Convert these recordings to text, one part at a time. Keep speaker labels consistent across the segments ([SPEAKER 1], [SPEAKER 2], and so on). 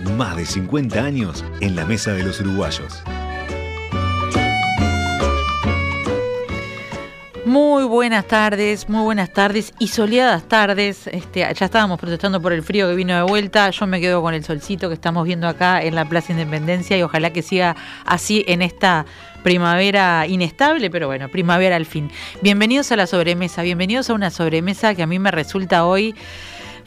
[SPEAKER 1] Más de 50 años en la mesa de los uruguayos.
[SPEAKER 2] Muy buenas tardes, muy buenas tardes y soleadas tardes. Este, ya estábamos protestando por el frío que vino de vuelta. Yo me quedo con el solcito que estamos viendo acá en la Plaza Independencia y ojalá que siga así en esta primavera inestable, pero bueno, primavera al fin. Bienvenidos a la sobremesa, bienvenidos a una sobremesa que a mí me resulta hoy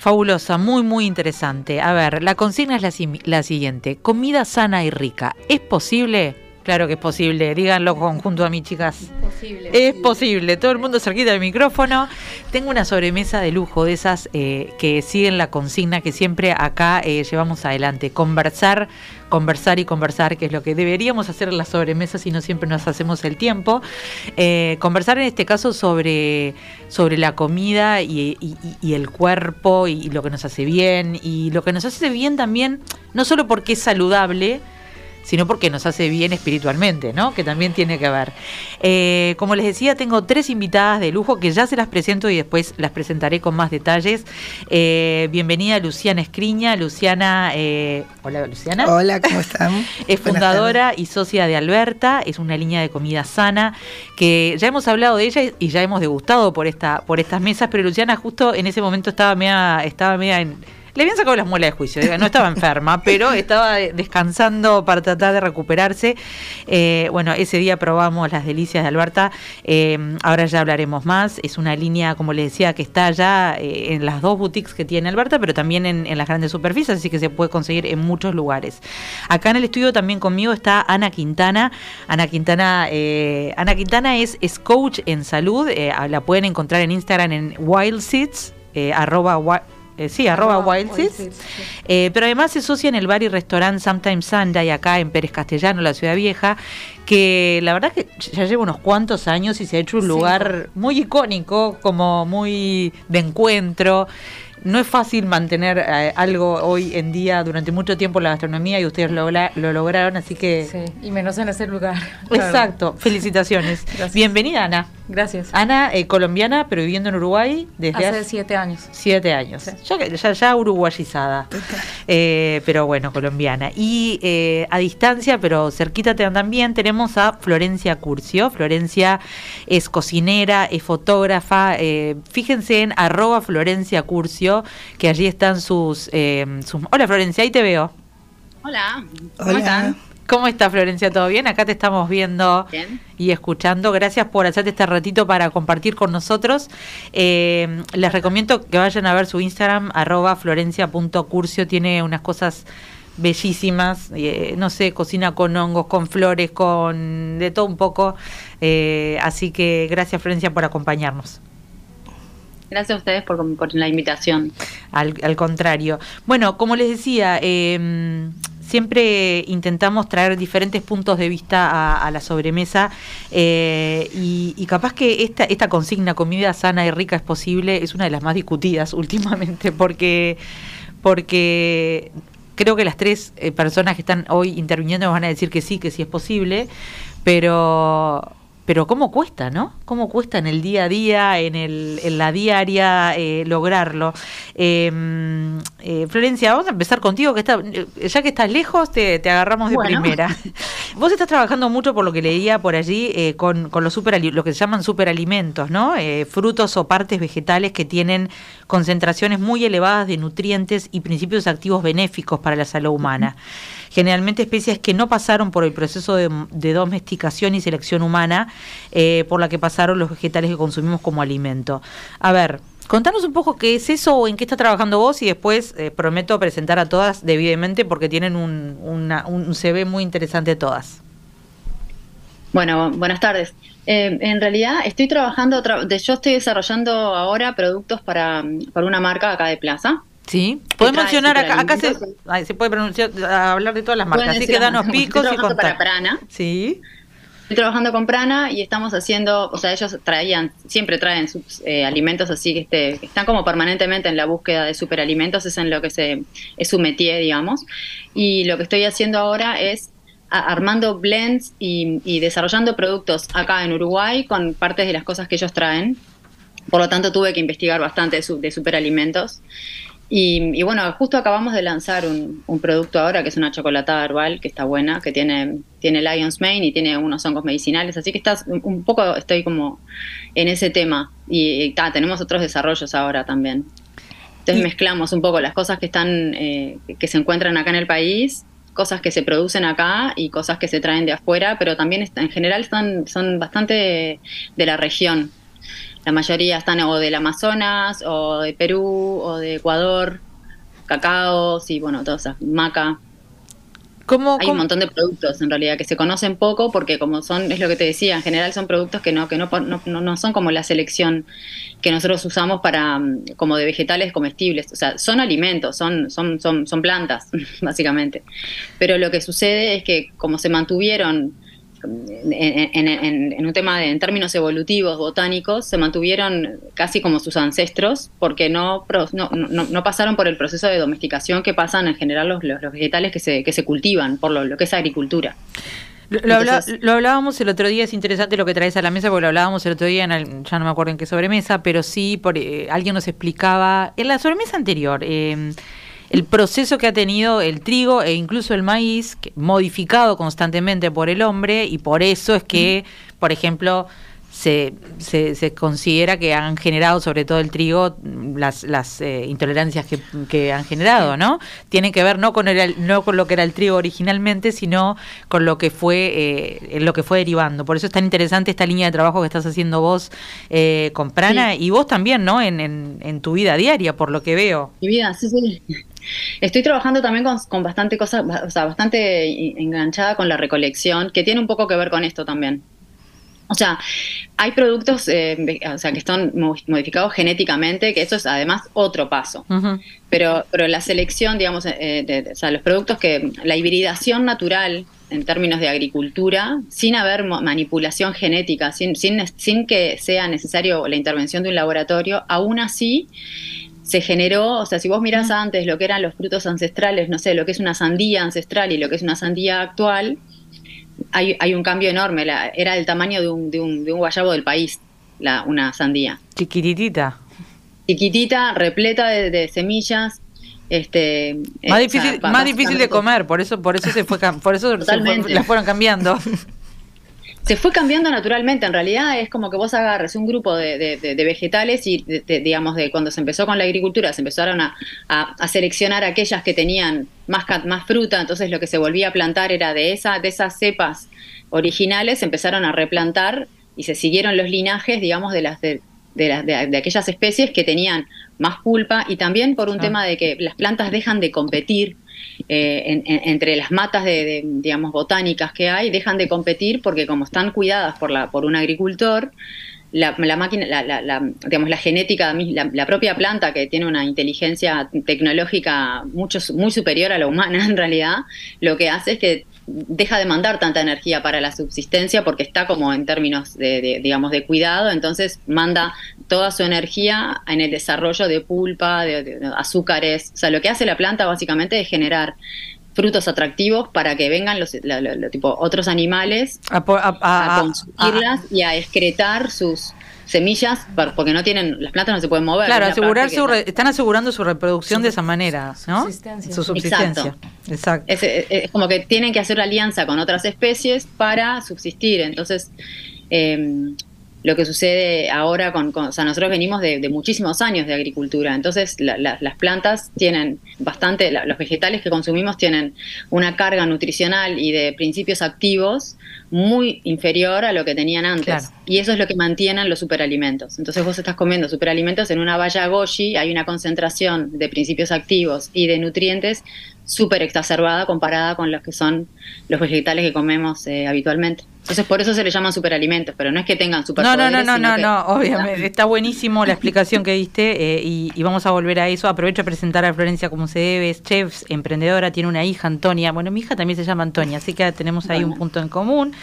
[SPEAKER 2] fabulosa, muy, muy interesante. A ver, la consigna es la, la siguiente, comida sana y rica. ¿Es posible? Claro que es posible, díganlo junto a mí, chicas. Es posible. Es posible, todo el mundo cerquita del micrófono. Tengo una sobremesa de lujo de esas eh, que siguen la consigna que siempre acá eh, llevamos adelante. Conversar, conversar y conversar, que es lo que deberíamos hacer en las sobremesas y no siempre nos hacemos el tiempo. Eh, conversar en este caso sobre, sobre la comida y, y el cuerpo y lo que nos hace bien y lo que nos hace bien también, no solo porque es saludable, sino porque nos hace bien espiritualmente, ¿no? Que también tiene que ver. Eh, como les decía, tengo tres invitadas de lujo que ya se las presento y después las presentaré con más detalles. Eh, bienvenida Luciana Escriña. Luciana, eh, hola Luciana.
[SPEAKER 3] Hola, ¿cómo están?
[SPEAKER 2] es fundadora y socia de Alberta, es una línea de comida sana que ya hemos hablado de ella y ya hemos degustado por, esta, por estas mesas, pero Luciana justo en ese momento estaba media, estaba media en le habían sacado las muelas de juicio, no estaba enferma, pero estaba descansando para tratar de recuperarse. Eh, bueno, ese día probamos las delicias de Alberta, eh, ahora ya hablaremos más. Es una línea, como les decía, que está ya eh, en las dos boutiques que tiene Alberta, pero también en, las grandes superficies, así que se puede conseguir en muchos lugares. Acá en el estudio también conmigo está Ana Quintana. Ana Quintana, Ana Quintana es, es coach en salud, la pueden encontrar en Instagram en wildseeds, arroba eh, sí, arroba Wild eh, pero además se asocia en el bar y restaurante Sometimes Sunday, acá en Pérez Castellano, la ciudad vieja, que la verdad que ya lleva unos cuantos años y se ha hecho un lugar muy icónico, como muy de encuentro no es fácil mantener eh, algo hoy en día durante mucho tiempo la gastronomía y ustedes lo, lo lograron, así que...
[SPEAKER 4] Sí, y menos en ese lugar.
[SPEAKER 2] Exacto, felicitaciones. Bienvenida, Ana.
[SPEAKER 4] Gracias.
[SPEAKER 2] Ana, eh, colombiana, pero viviendo en Uruguay
[SPEAKER 4] desde hace, siete años.
[SPEAKER 2] Siete años. Ya, ya, uruguayizada, eh, pero bueno, colombiana. Y a distancia, pero cerquita también, tenemos a Florencia Curcio. Florencia es cocinera, es fotógrafa. fíjense en arroba Florencia Curcio que allí están eh, sus, Hola Florencia, ahí te veo.
[SPEAKER 5] Hola, ¿cómo están?
[SPEAKER 2] ¿Cómo está Florencia? ¿Todo bien? Acá te estamos viendo y escuchando. Gracias por hacerte este ratito para compartir con nosotros. Eh, les recomiendo que vayan a ver su Instagram, arroba florencia.curcio. Tiene unas cosas bellísimas, eh, no sé, cocina con hongos, con flores, con de todo un poco. así que gracias Florencia por acompañarnos.
[SPEAKER 5] Gracias a ustedes por, la invitación.
[SPEAKER 2] Al, contrario. Bueno, como les decía, em, siempre intentamos traer diferentes puntos de vista a, la sobremesa eh, y, capaz que esta, esta consigna, comida sana y rica es posible, es una de las más discutidas últimamente porque, porque creo que las tres eh, personas que están hoy interviniendo van a decir que sí, que sí es posible, pero pero cómo cuesta, ¿no? Cómo cuesta en el día a día, en, el, en la diaria eh, lograrlo. Em, eh, Florencia, vamos a empezar contigo, que está, ya que estás lejos, te, agarramos de primera. Vos estás trabajando mucho, por lo que leía por allí, eh, con, con los super, lo que se llaman superalimentos, ¿no? frutos o partes vegetales que tienen concentraciones muy elevadas de nutrientes y principios activos benéficos para la salud humana generalmente especies que no pasaron por el proceso de, domesticación y selección humana eh, por la que pasaron los vegetales que consumimos como alimento. A ver, Contanos un poco qué es eso o en qué está trabajando vos y después eh, prometo presentar a todas debidamente porque tienen un, un CV muy interesante todas.
[SPEAKER 5] Bueno, buenas tardes. Eh, en realidad estoy trabajando, yo estoy desarrollando ahora productos para, para una marca acá de Plaza,
[SPEAKER 2] Sí, podemos mencionar acá, acá se, se puede pronunciar, hablar de todas las marcas, así que danos picos y contar.
[SPEAKER 5] para Prana.
[SPEAKER 2] Sí.
[SPEAKER 5] Estoy trabajando con Prana y estamos haciendo, o sea, ellos traían, siempre traen sus eh, alimentos así que este, están como permanentemente en la búsqueda de superalimentos, es en lo que se, es su métier, digamos. Y lo que estoy haciendo ahora es armando blends y, desarrollando productos acá en Uruguay con partes de las cosas que ellos traen. Por lo tanto, tuve que investigar bastante de, de superalimentos. Y, bueno, justo acabamos de lanzar un, producto ahora que es una chocolatada herbal que está buena, que tiene, tiene Lion's Mane y tiene unos hongos medicinales, así que estás un poco, estoy como en ese tema. Y, tenemos otros desarrollos ahora también. Entonces mezclamos un poco las cosas que están, eh, que se encuentran acá en el país, cosas que se producen acá y cosas que se traen de afuera, pero también en general están, son bastante de la región. La mayoría están o del Amazonas, o de Perú, o de Ecuador, cacao, y bueno, todas esas, maca.
[SPEAKER 2] ¿Cómo,
[SPEAKER 5] Hay un montón de productos en realidad que se conocen poco porque como son, es lo que te decía, en general son productos que no, que no, no, no son como la selección que nosotros usamos para mm, como de vegetales comestibles. O sea, son alimentos, son, son, son, son plantas, básicamente. Pero lo que sucede es que como se mantuvieron en, un tema de, en términos evolutivos, botánicos, se mantuvieron casi como sus ancestros porque no, no, no, pasaron por el proceso de domesticación que pasan en general los, los, vegetales que se, que se cultivan, por lo, que es agricultura.
[SPEAKER 2] Lo, hablábamos el otro día, es interesante lo que traes a la mesa, porque lo hablábamos el otro día, en ya no me acuerdo en qué sobremesa, pero sí, por, eh, alguien nos explicaba, en la sobremesa anterior, eh, el proceso que ha tenido el trigo e incluso el maíz, modificado constantemente por el hombre, y por eso es que, por ejemplo, se, se, considera que han generado, sobre todo el trigo, las, las eh, intolerancias que, que, han generado, ¿no? Tienen que ver no con, el, no con lo que era el trigo originalmente, sino con lo que fue eh, lo que fue derivando. Por eso es tan interesante esta línea de trabajo que estás haciendo vos eh, con Prana y vos también, ¿no? En, en, en, tu vida diaria, por lo que veo.
[SPEAKER 5] Mi vida, sí, sí. Estoy trabajando también con, con bastante cosas, o sea, bastante enganchada con la recolección, que tiene un poco que ver con esto también. O sea, hay productos eh, o sea, que están modificados genéticamente, que eso es además otro paso. pero, pero la selección, digamos, eh, de, o sea, los productos que, la hibridación natural en términos de agricultura, sin haber manipulación genética, sin, sin, sin que sea necesario la intervención de un laboratorio, aún así se generó, o sea, si vos mirás antes lo que eran los frutos ancestrales, no sé, lo que es una sandía ancestral y lo que es una sandía actual, hay, hay un cambio enorme. era el tamaño de un, de, un, de un guayabo del país, la, una sandía.
[SPEAKER 2] Chiquitita.
[SPEAKER 5] Chiquitita, repleta de, semillas. Este,
[SPEAKER 2] más difícil, más difícil de comer, por eso, por eso se fue, por eso las fueron cambiando.
[SPEAKER 5] se fue cambiando naturalmente. En realidad es como que vos agarres un grupo de, vegetales y, digamos, de cuando se empezó con la agricultura, se empezaron a, a, seleccionar aquellas que tenían más, más fruta. Entonces lo que se volvía a plantar era de, esa, de esas cepas originales, se empezaron a replantar y se siguieron los linajes, digamos, de las de, de, de, aquellas especies que tenían más pulpa y también por un ah. tema de que las plantas dejan de competir eh, entre las matas de, digamos, botánicas que hay, dejan de competir porque como están cuidadas por, la, por un agricultor, la, máquina, la, digamos, la genética, la, propia planta que tiene una inteligencia tecnológica mucho, muy superior a la humana en realidad, lo que hace es que deja de mandar tanta energía para la subsistencia porque está como en términos de, digamos, de cuidado, entonces manda toda su energía en el desarrollo de pulpa, de, azúcares. O sea, lo que hace la planta básicamente es generar frutos atractivos para que vengan los, tipo, otros animales a, consumirlas y a excretar sus semillas porque no tienen las plantas no se pueden mover
[SPEAKER 2] claro asegurar su están asegurando su reproducción de esa manera no su subsistencia.
[SPEAKER 5] exacto, Es, como que tienen que hacer alianza con otras especies para subsistir. Entonces eh, lo que sucede ahora con, o sea, nosotros venimos de, muchísimos años de agricultura, entonces las plantas tienen bastante, los vegetales que consumimos tienen una carga nutricional y de principios activos muy inferior a lo que tenían antes. Y eso es lo que mantienen los superalimentos. Entonces vos estás comiendo superalimentos en una valla goji, hay una concentración de principios activos y de nutrientes súper exacerbada comparada con los que son los vegetales que comemos eh, habitualmente. Entonces por eso se le llaman superalimentos, pero no es que tengan
[SPEAKER 2] No,
[SPEAKER 5] superpoderes.
[SPEAKER 2] no, no, no, no,
[SPEAKER 5] que-
[SPEAKER 2] no, obviamente. Está buenísimo la explicación que diste eh, y, y vamos a volver a eso. Aprovecho a presentar a Florencia como se debe, es chef, emprendedora, tiene una hija, Antonia. Bueno, mi hija también se llama Antonia, así que tenemos ahí un punto en común.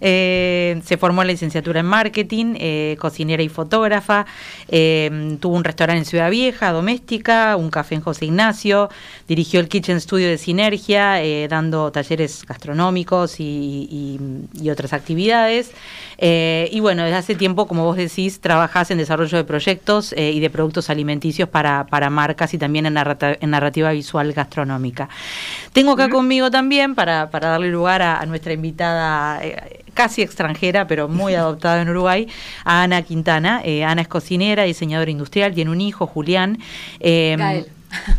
[SPEAKER 2] Eh, se formó en la licenciatura en marketing, eh, cocinera y fotógrafa. tuvo un restaurante en Ciudad Vieja, doméstica, un café en José Ignacio. Dirigió el Kitchen Studio de Sinergia, dando talleres gastronómicos y, y- y otras actividades. Eh, y bueno, desde hace tiempo, como vos decís, trabajás en desarrollo de proyectos eh, y de productos alimenticios para, para marcas y también en, narrata- en narrativa visual gastronómica. Tengo acá conmigo también, para, para darle lugar a, a nuestra invitada eh, casi extranjera, pero muy adoptada en Uruguay, a Ana Quintana. Ana es cocinera, diseñadora industrial, tiene un hijo, Julián.
[SPEAKER 4] Gael.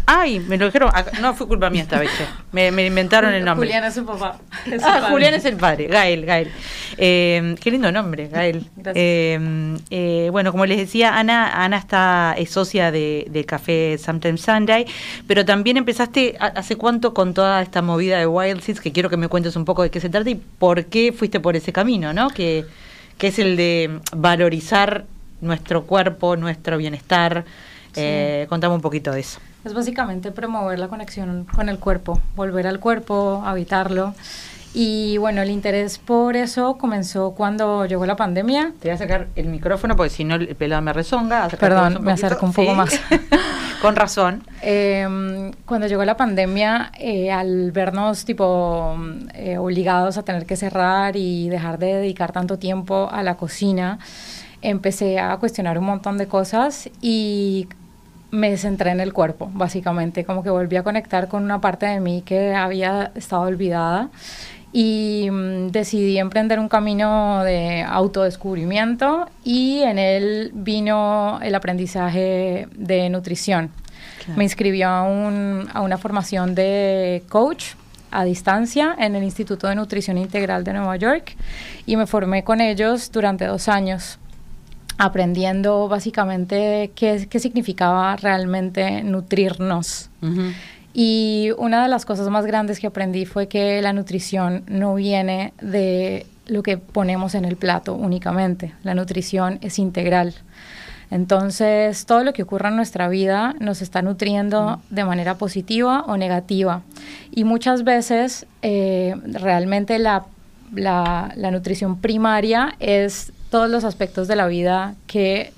[SPEAKER 2] Ay, me lo dijeron, no fue culpa mía esta vez, me, me inventaron el nombre.
[SPEAKER 4] Julián es su papá. Es
[SPEAKER 2] Ah,
[SPEAKER 4] padre.
[SPEAKER 2] Julián es el padre, Gael, Gael. Eh, qué lindo nombre, Gael.
[SPEAKER 4] Gracias.
[SPEAKER 2] Eh, eh, bueno, como les decía, Ana, Ana está, es socia de, de Café Sometimes Sunday, pero también empezaste, ¿ha- ¿hace cuánto con toda esta movida de Wild Seeds? Que quiero que me cuentes un poco de qué se trata y por qué fuiste por ese camino, ¿no? Que, que es el de valorizar nuestro cuerpo, nuestro bienestar. Eh, contame un poquito de eso.
[SPEAKER 4] Es básicamente promover la conexión con el cuerpo, volver al cuerpo, habitarlo. Y bueno, el interés por eso comenzó cuando llegó la pandemia.
[SPEAKER 2] Te voy a sacar el micrófono porque si no el pelado me rezonga.
[SPEAKER 4] Perdón, me acerco un poco más.
[SPEAKER 2] Con razón.
[SPEAKER 4] Eh, cuando llegó la pandemia, eh, al vernos tipo eh, obligados a tener que cerrar y dejar de dedicar tanto tiempo a la cocina, empecé a cuestionar un montón de cosas y me centré en el cuerpo, básicamente, como que volví a conectar con una parte de mí que había estado olvidada y mm, decidí emprender un camino de autodescubrimiento y en él vino el aprendizaje de nutrición. Me inscribió a, un- a una formación de coach a distancia en el Instituto de Nutrición Integral de Nueva York y me formé con ellos durante dos años aprendiendo básicamente qué, qué significaba realmente nutrirnos. Y una de las cosas más grandes que aprendí fue que la nutrición no viene de lo que ponemos en el plato únicamente. La nutrición es integral. Entonces, todo lo que ocurra en nuestra vida nos está nutriendo de manera positiva o negativa. Y muchas veces, eh, realmente la, la- la nutrición primaria es todos los aspectos de la vida que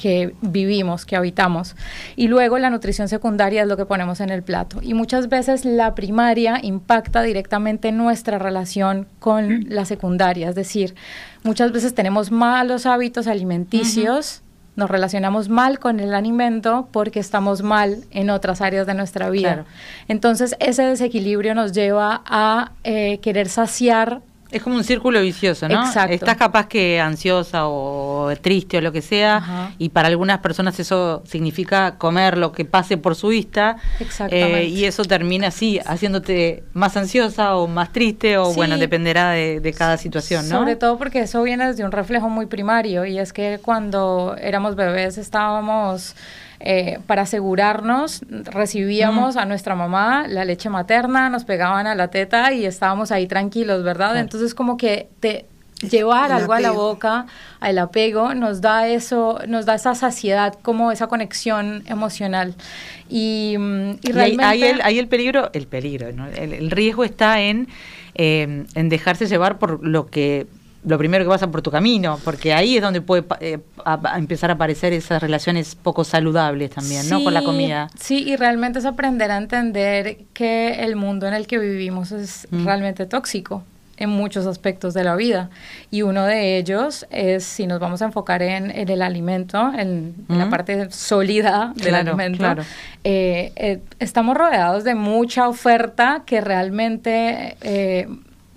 [SPEAKER 4] que vivimos, que habitamos. Y luego la nutrición secundaria es lo que ponemos en el plato. Y muchas veces la primaria impacta directamente nuestra relación con la secundaria. Es decir, muchas veces tenemos malos hábitos alimenticios. Nos relacionamos mal con el alimento porque estamos mal en otras áreas de nuestra vida.
[SPEAKER 2] Claro.
[SPEAKER 4] Entonces, ese desequilibrio nos lleva a eh, querer saciar
[SPEAKER 2] Es como un círculo vicioso, ¿no?
[SPEAKER 4] Exacto.
[SPEAKER 2] Estás capaz que ansiosa o triste o lo que sea,
[SPEAKER 4] Ajá.
[SPEAKER 2] y para algunas personas eso significa comer lo que pase por su vista,
[SPEAKER 4] Exactamente.
[SPEAKER 2] eh, y eso termina así, haciéndote más ansiosa o más triste, o
[SPEAKER 4] Sí.
[SPEAKER 2] bueno, dependerá de, de cada situación, ¿no?
[SPEAKER 4] Sobre todo porque eso viene desde un reflejo muy primario y es que cuando éramos bebés estábamos, eh, para asegurarnos, recibíamos a nuestra mamá la leche materna, nos pegaban a la teta y estábamos ahí tranquilos, ¿verdad?
[SPEAKER 2] Claro.
[SPEAKER 4] Entonces como que te llevar algo a la boca, el apego, nos da eso, nos da esa saciedad, como esa conexión emocional. Y, mm, y realmente...
[SPEAKER 2] ahí el, ahí el peligro, el peligro, ¿no? el, el riesgo está en, eh, en dejarse llevar por lo que lo primero que pasa por tu camino, porque ahí es donde puede eh, a- a empezar a aparecer esas relaciones poco saludables también, ¿no? Con la comida.
[SPEAKER 4] Sí, y realmente es aprender a entender que el mundo en el que vivimos es
[SPEAKER 2] Mm.
[SPEAKER 4] realmente tóxico en muchos aspectos de la vida. Y uno de ellos es, si nos vamos a enfocar en, en el alimento, en, en la
[SPEAKER 2] Mm.
[SPEAKER 4] parte sólida del
[SPEAKER 2] Claro,
[SPEAKER 4] alimento,
[SPEAKER 2] claro.
[SPEAKER 4] eh, eh, estamos rodeados de mucha oferta que realmente...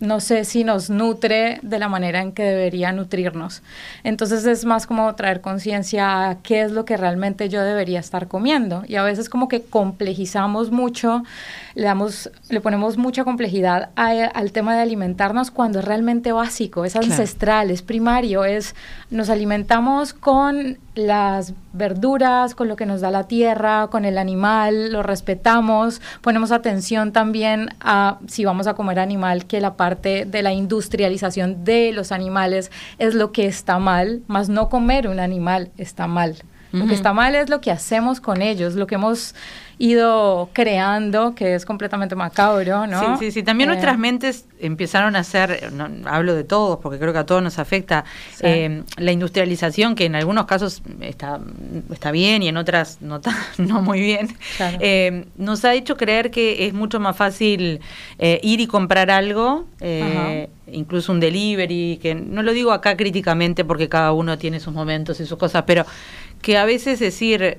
[SPEAKER 4] no sé si nos nutre de la manera en que debería nutrirnos. Entonces es más como traer conciencia a qué es lo que realmente yo debería estar comiendo. Y a veces como que complejizamos mucho, le, damos, le ponemos mucha complejidad a- al tema de alimentarnos cuando es realmente básico, es
[SPEAKER 2] Claro.
[SPEAKER 4] ancestral, es primario, es nos alimentamos con las verduras, con lo que nos da la tierra, con el animal, lo respetamos, ponemos atención también a si vamos a comer animal, que la parte de la industrialización de los animales es lo que está mal, más no comer un animal está mal. Lo que está mal es lo que hacemos con ellos, lo que hemos ido creando, que es completamente macabro, ¿no?
[SPEAKER 2] Sí, sí, sí. También eh, nuestras mentes empezaron a hacer, no, hablo de todos, porque creo que a todos nos afecta, eh, la industrialización, que en algunos casos está, está bien y en otras no, no muy bien, eh, nos ha hecho creer que es mucho más fácil ir y comprar algo, incluso un delivery, que no lo digo acá críticamente porque cada uno tiene sus momentos y sus cosas, pero que a veces decir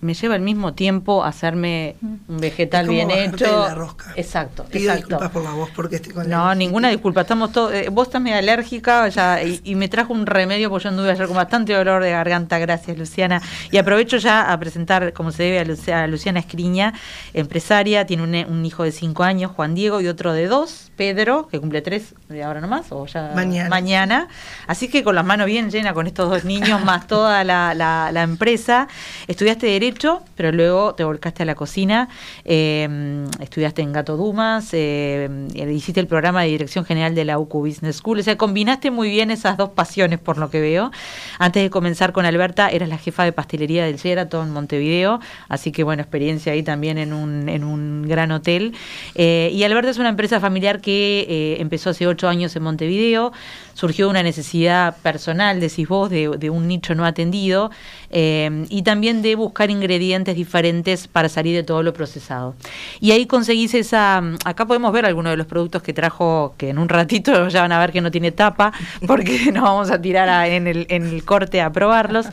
[SPEAKER 2] me lleva el mismo tiempo hacerme un vegetal bien hecho.
[SPEAKER 3] la rosca.
[SPEAKER 2] Exacto.
[SPEAKER 3] Pido disculpas por la voz porque estoy con
[SPEAKER 2] No, ninguna disculpa. Estamos todos. Eh, vos estás medio alérgica ya, y, me trajo un remedio porque yo anduve ayer con bastante dolor de garganta. Gracias, Luciana. Y aprovecho ya a presentar, como se debe, a, Luciana Escriña, empresaria. Tiene un, hijo de cinco años, Juan Diego, y otro de dos, Pedro, que cumple tres de ahora nomás, o ya
[SPEAKER 3] mañana.
[SPEAKER 2] mañana. Así que con las manos bien llenas con estos dos niños, más toda la, la, la empresa. Estudiaste Derecho pero luego te volcaste a la cocina, em, estudiaste en Gato Dumas, eh, hiciste el programa de Dirección General de la UCU Business School, o sea, combinaste muy bien esas dos pasiones por lo que veo. Antes de comenzar con Alberta, eras la jefa de pastelería del Sheraton en Montevideo, así que bueno, experiencia ahí también en un, en un gran hotel. Eh, y Alberta es una empresa familiar que eh, empezó hace ocho años en Montevideo, surgió una necesidad personal, decís vos, de, un nicho no atendido, y también de buscar ingredientes diferentes para salir de todo lo procesado. Y ahí conseguís esa, acá podemos ver algunos de los productos que trajo, que en un ratito ya van a ver que no tiene tapa, porque nos vamos a tirar en, el, en el corte a probarlos,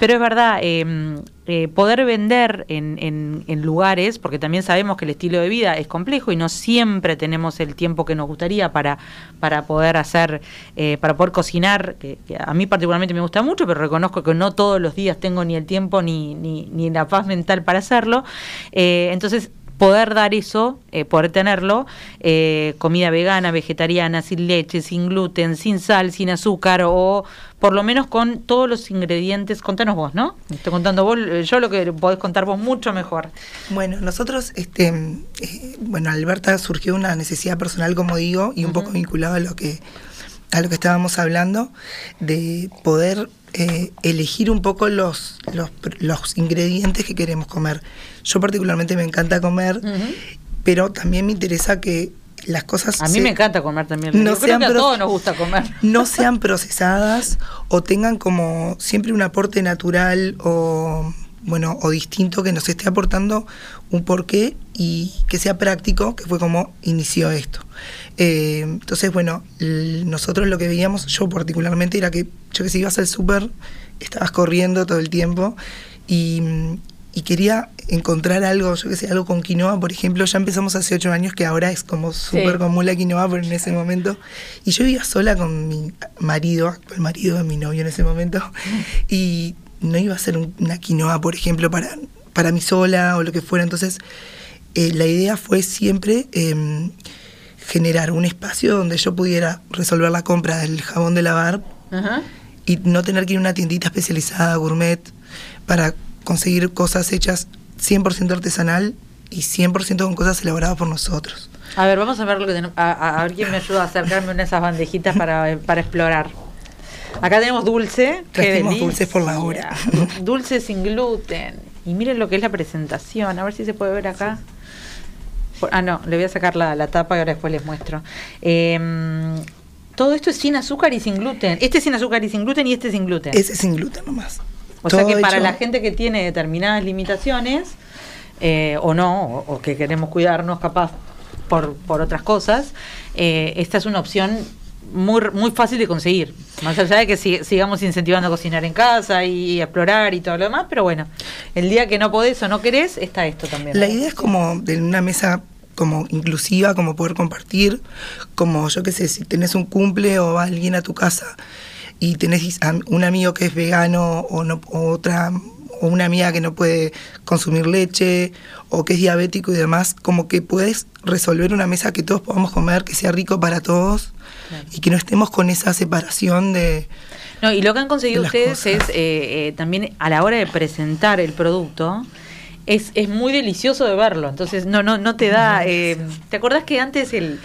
[SPEAKER 2] pero es verdad, eh, eh, poder vender en, en, lugares, porque también sabemos que el estilo de vida es complejo y no siempre tenemos el tiempo que nos gustaría para, para poder hacer, eh, para poder cocinar, que, a mí particularmente me gusta mucho, pero reconozco que no todos los días tengo ni el tiempo ni, ni, ni la paz mental para hacerlo. Eh, entonces, poder dar eso, eh, poder tenerlo, eh, comida vegana, vegetariana, sin leche, sin gluten, sin sal, sin azúcar o por lo menos con todos los ingredientes. Contanos vos, ¿no? Estoy contando vos, eh, yo lo que podés contar vos mucho mejor.
[SPEAKER 3] Bueno, nosotros, este, bueno, Alberta surgió una necesidad personal, como digo, y un poco vinculado a lo que a lo que estábamos hablando, de poder eh, elegir un poco los, los, ingredientes que queremos comer. Yo particularmente me encanta comer, pero también me interesa que las cosas...
[SPEAKER 2] A mí me encanta comer también. No sean a todos nos gusta comer.
[SPEAKER 3] No sean procesadas o tengan como siempre un aporte natural o bueno, o distinto que nos esté aportando un porqué y que sea práctico, que fue como inició esto. Eh, entonces, bueno, nosotros lo que veíamos, yo particularmente, era que yo que si ibas al súper, estabas corriendo todo el tiempo y, quería encontrar algo, yo que sé, algo con quinoa, por ejemplo, ya empezamos hace ocho años, que ahora es como súper común la quinoa, pero en ese momento, y yo iba sola con mi marido, el marido de mi novio en ese momento, y no iba a ser una quinoa, por ejemplo, para, para mí sola o lo que fuera, entonces eh, la idea fue siempre... Em, generar un espacio donde yo pudiera resolver la compra del jabón de lavar y no tener que ir a una tiendita especializada, gourmet, para conseguir cosas hechas 100% artesanal y 100% con cosas elaboradas por nosotros.
[SPEAKER 2] A ver, vamos a ver lo que tenemos. A, ver quién me ayuda a acercarme a esas bandejitas para, para explorar. Acá tenemos dulce.
[SPEAKER 3] Tenemos dulces por la hora.
[SPEAKER 2] Dulce sin gluten. Y miren lo que es la presentación. A ver si se puede ver acá. Ah, no, le voy a sacar la, tapa y ahora después les muestro. Em, todo esto es sin azúcar y sin gluten. Este es sin azúcar y sin gluten y este sin gluten.
[SPEAKER 3] Ese es sin gluten nomás.
[SPEAKER 2] O sea que para la gente que tiene determinadas limitaciones, eh, o no, o, que queremos cuidarnos capaz por, por otras cosas, eh, esta es una opción muy, muy fácil de conseguir. Más allá de que sigamos incentivando a cocinar en casa y, explorar y todo lo demás, pero bueno, el día que no podés o no querés, está esto también.
[SPEAKER 3] La idea es como de una mesa como inclusiva, como poder compartir, como yo qué sé, si tenés un cumple o va alguien a tu casa y tenés un amigo que es vegano o, no, o otra o una amiga que no puede consumir leche o que es diabético y demás, como que puedes resolver una mesa que todos podamos comer, que sea rico para todos y que no estemos con esa separación de...
[SPEAKER 2] No, y lo que han conseguido ustedes es eh, eh, también a la hora de presentar el producto. Es, es muy delicioso de verlo, entonces no no no te da. Eh, ¿Te acordás que antes el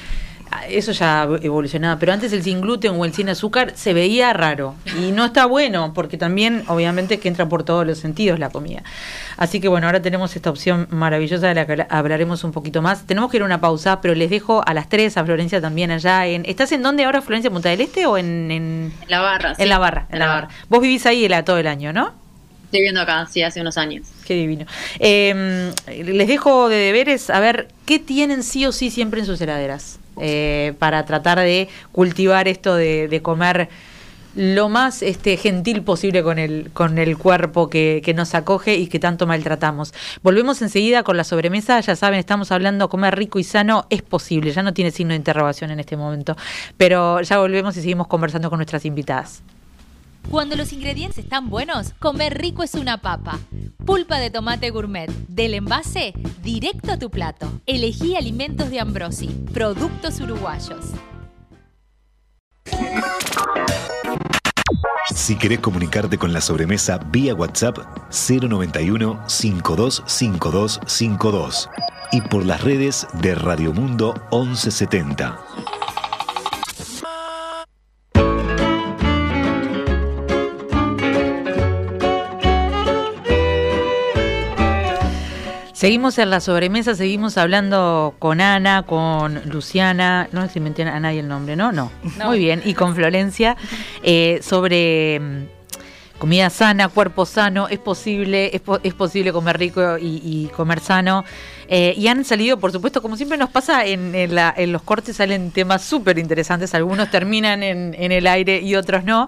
[SPEAKER 2] eso ya evolucionaba, pero antes el sin gluten o el sin azúcar se veía raro y no está bueno porque también obviamente que entra por todos los sentidos la comida. Así que bueno, ahora tenemos esta opción maravillosa de la que hablaremos un poquito más. Tenemos que ir a una pausa, pero les dejo a las tres, a Florencia también allá en... ¿Estás en dónde ahora, Florencia, Punta del Este o en...?
[SPEAKER 5] En, la Barra.
[SPEAKER 2] En la Barra, en, la, barra. Vos vivís ahí todo el año, ¿no?
[SPEAKER 5] Estoy viviendo acá, sí, hace unos años.
[SPEAKER 2] Qué divino. Em, les dejo de deberes a ver qué tienen sí o sí siempre en sus heladeras. Eh, para tratar de cultivar esto de, comer lo más este, gentil posible con el, con el cuerpo que, nos acoge y que tanto maltratamos. Volvemos enseguida con la sobremesa, ya saben, estamos hablando comer rico y sano es posible, ya no tiene signo de interrogación en este momento, pero ya volvemos y seguimos conversando con nuestras invitadas.
[SPEAKER 6] Cuando los ingredientes están buenos, comer rico es una papa. Pulpa de tomate gourmet, del envase directo a tu plato. Elegí alimentos de Ambrosi, productos uruguayos.
[SPEAKER 1] Si querés comunicarte con la sobremesa vía WhatsApp 091 525252 y por las redes de Radio Mundo 1170.
[SPEAKER 2] Seguimos en la sobremesa, seguimos hablando con Ana, con Luciana, no sé si me a nadie el nombre, ¿no? No. Muy bien, y con Florencia, eh, sobre mm, comida sana, cuerpo sano, es posible, es, posible comer rico y, comer sano. Eh, y han salido, por supuesto, como siempre nos pasa, en, en los cortes salen temas súper interesantes, algunos terminan en, en el aire y otros no.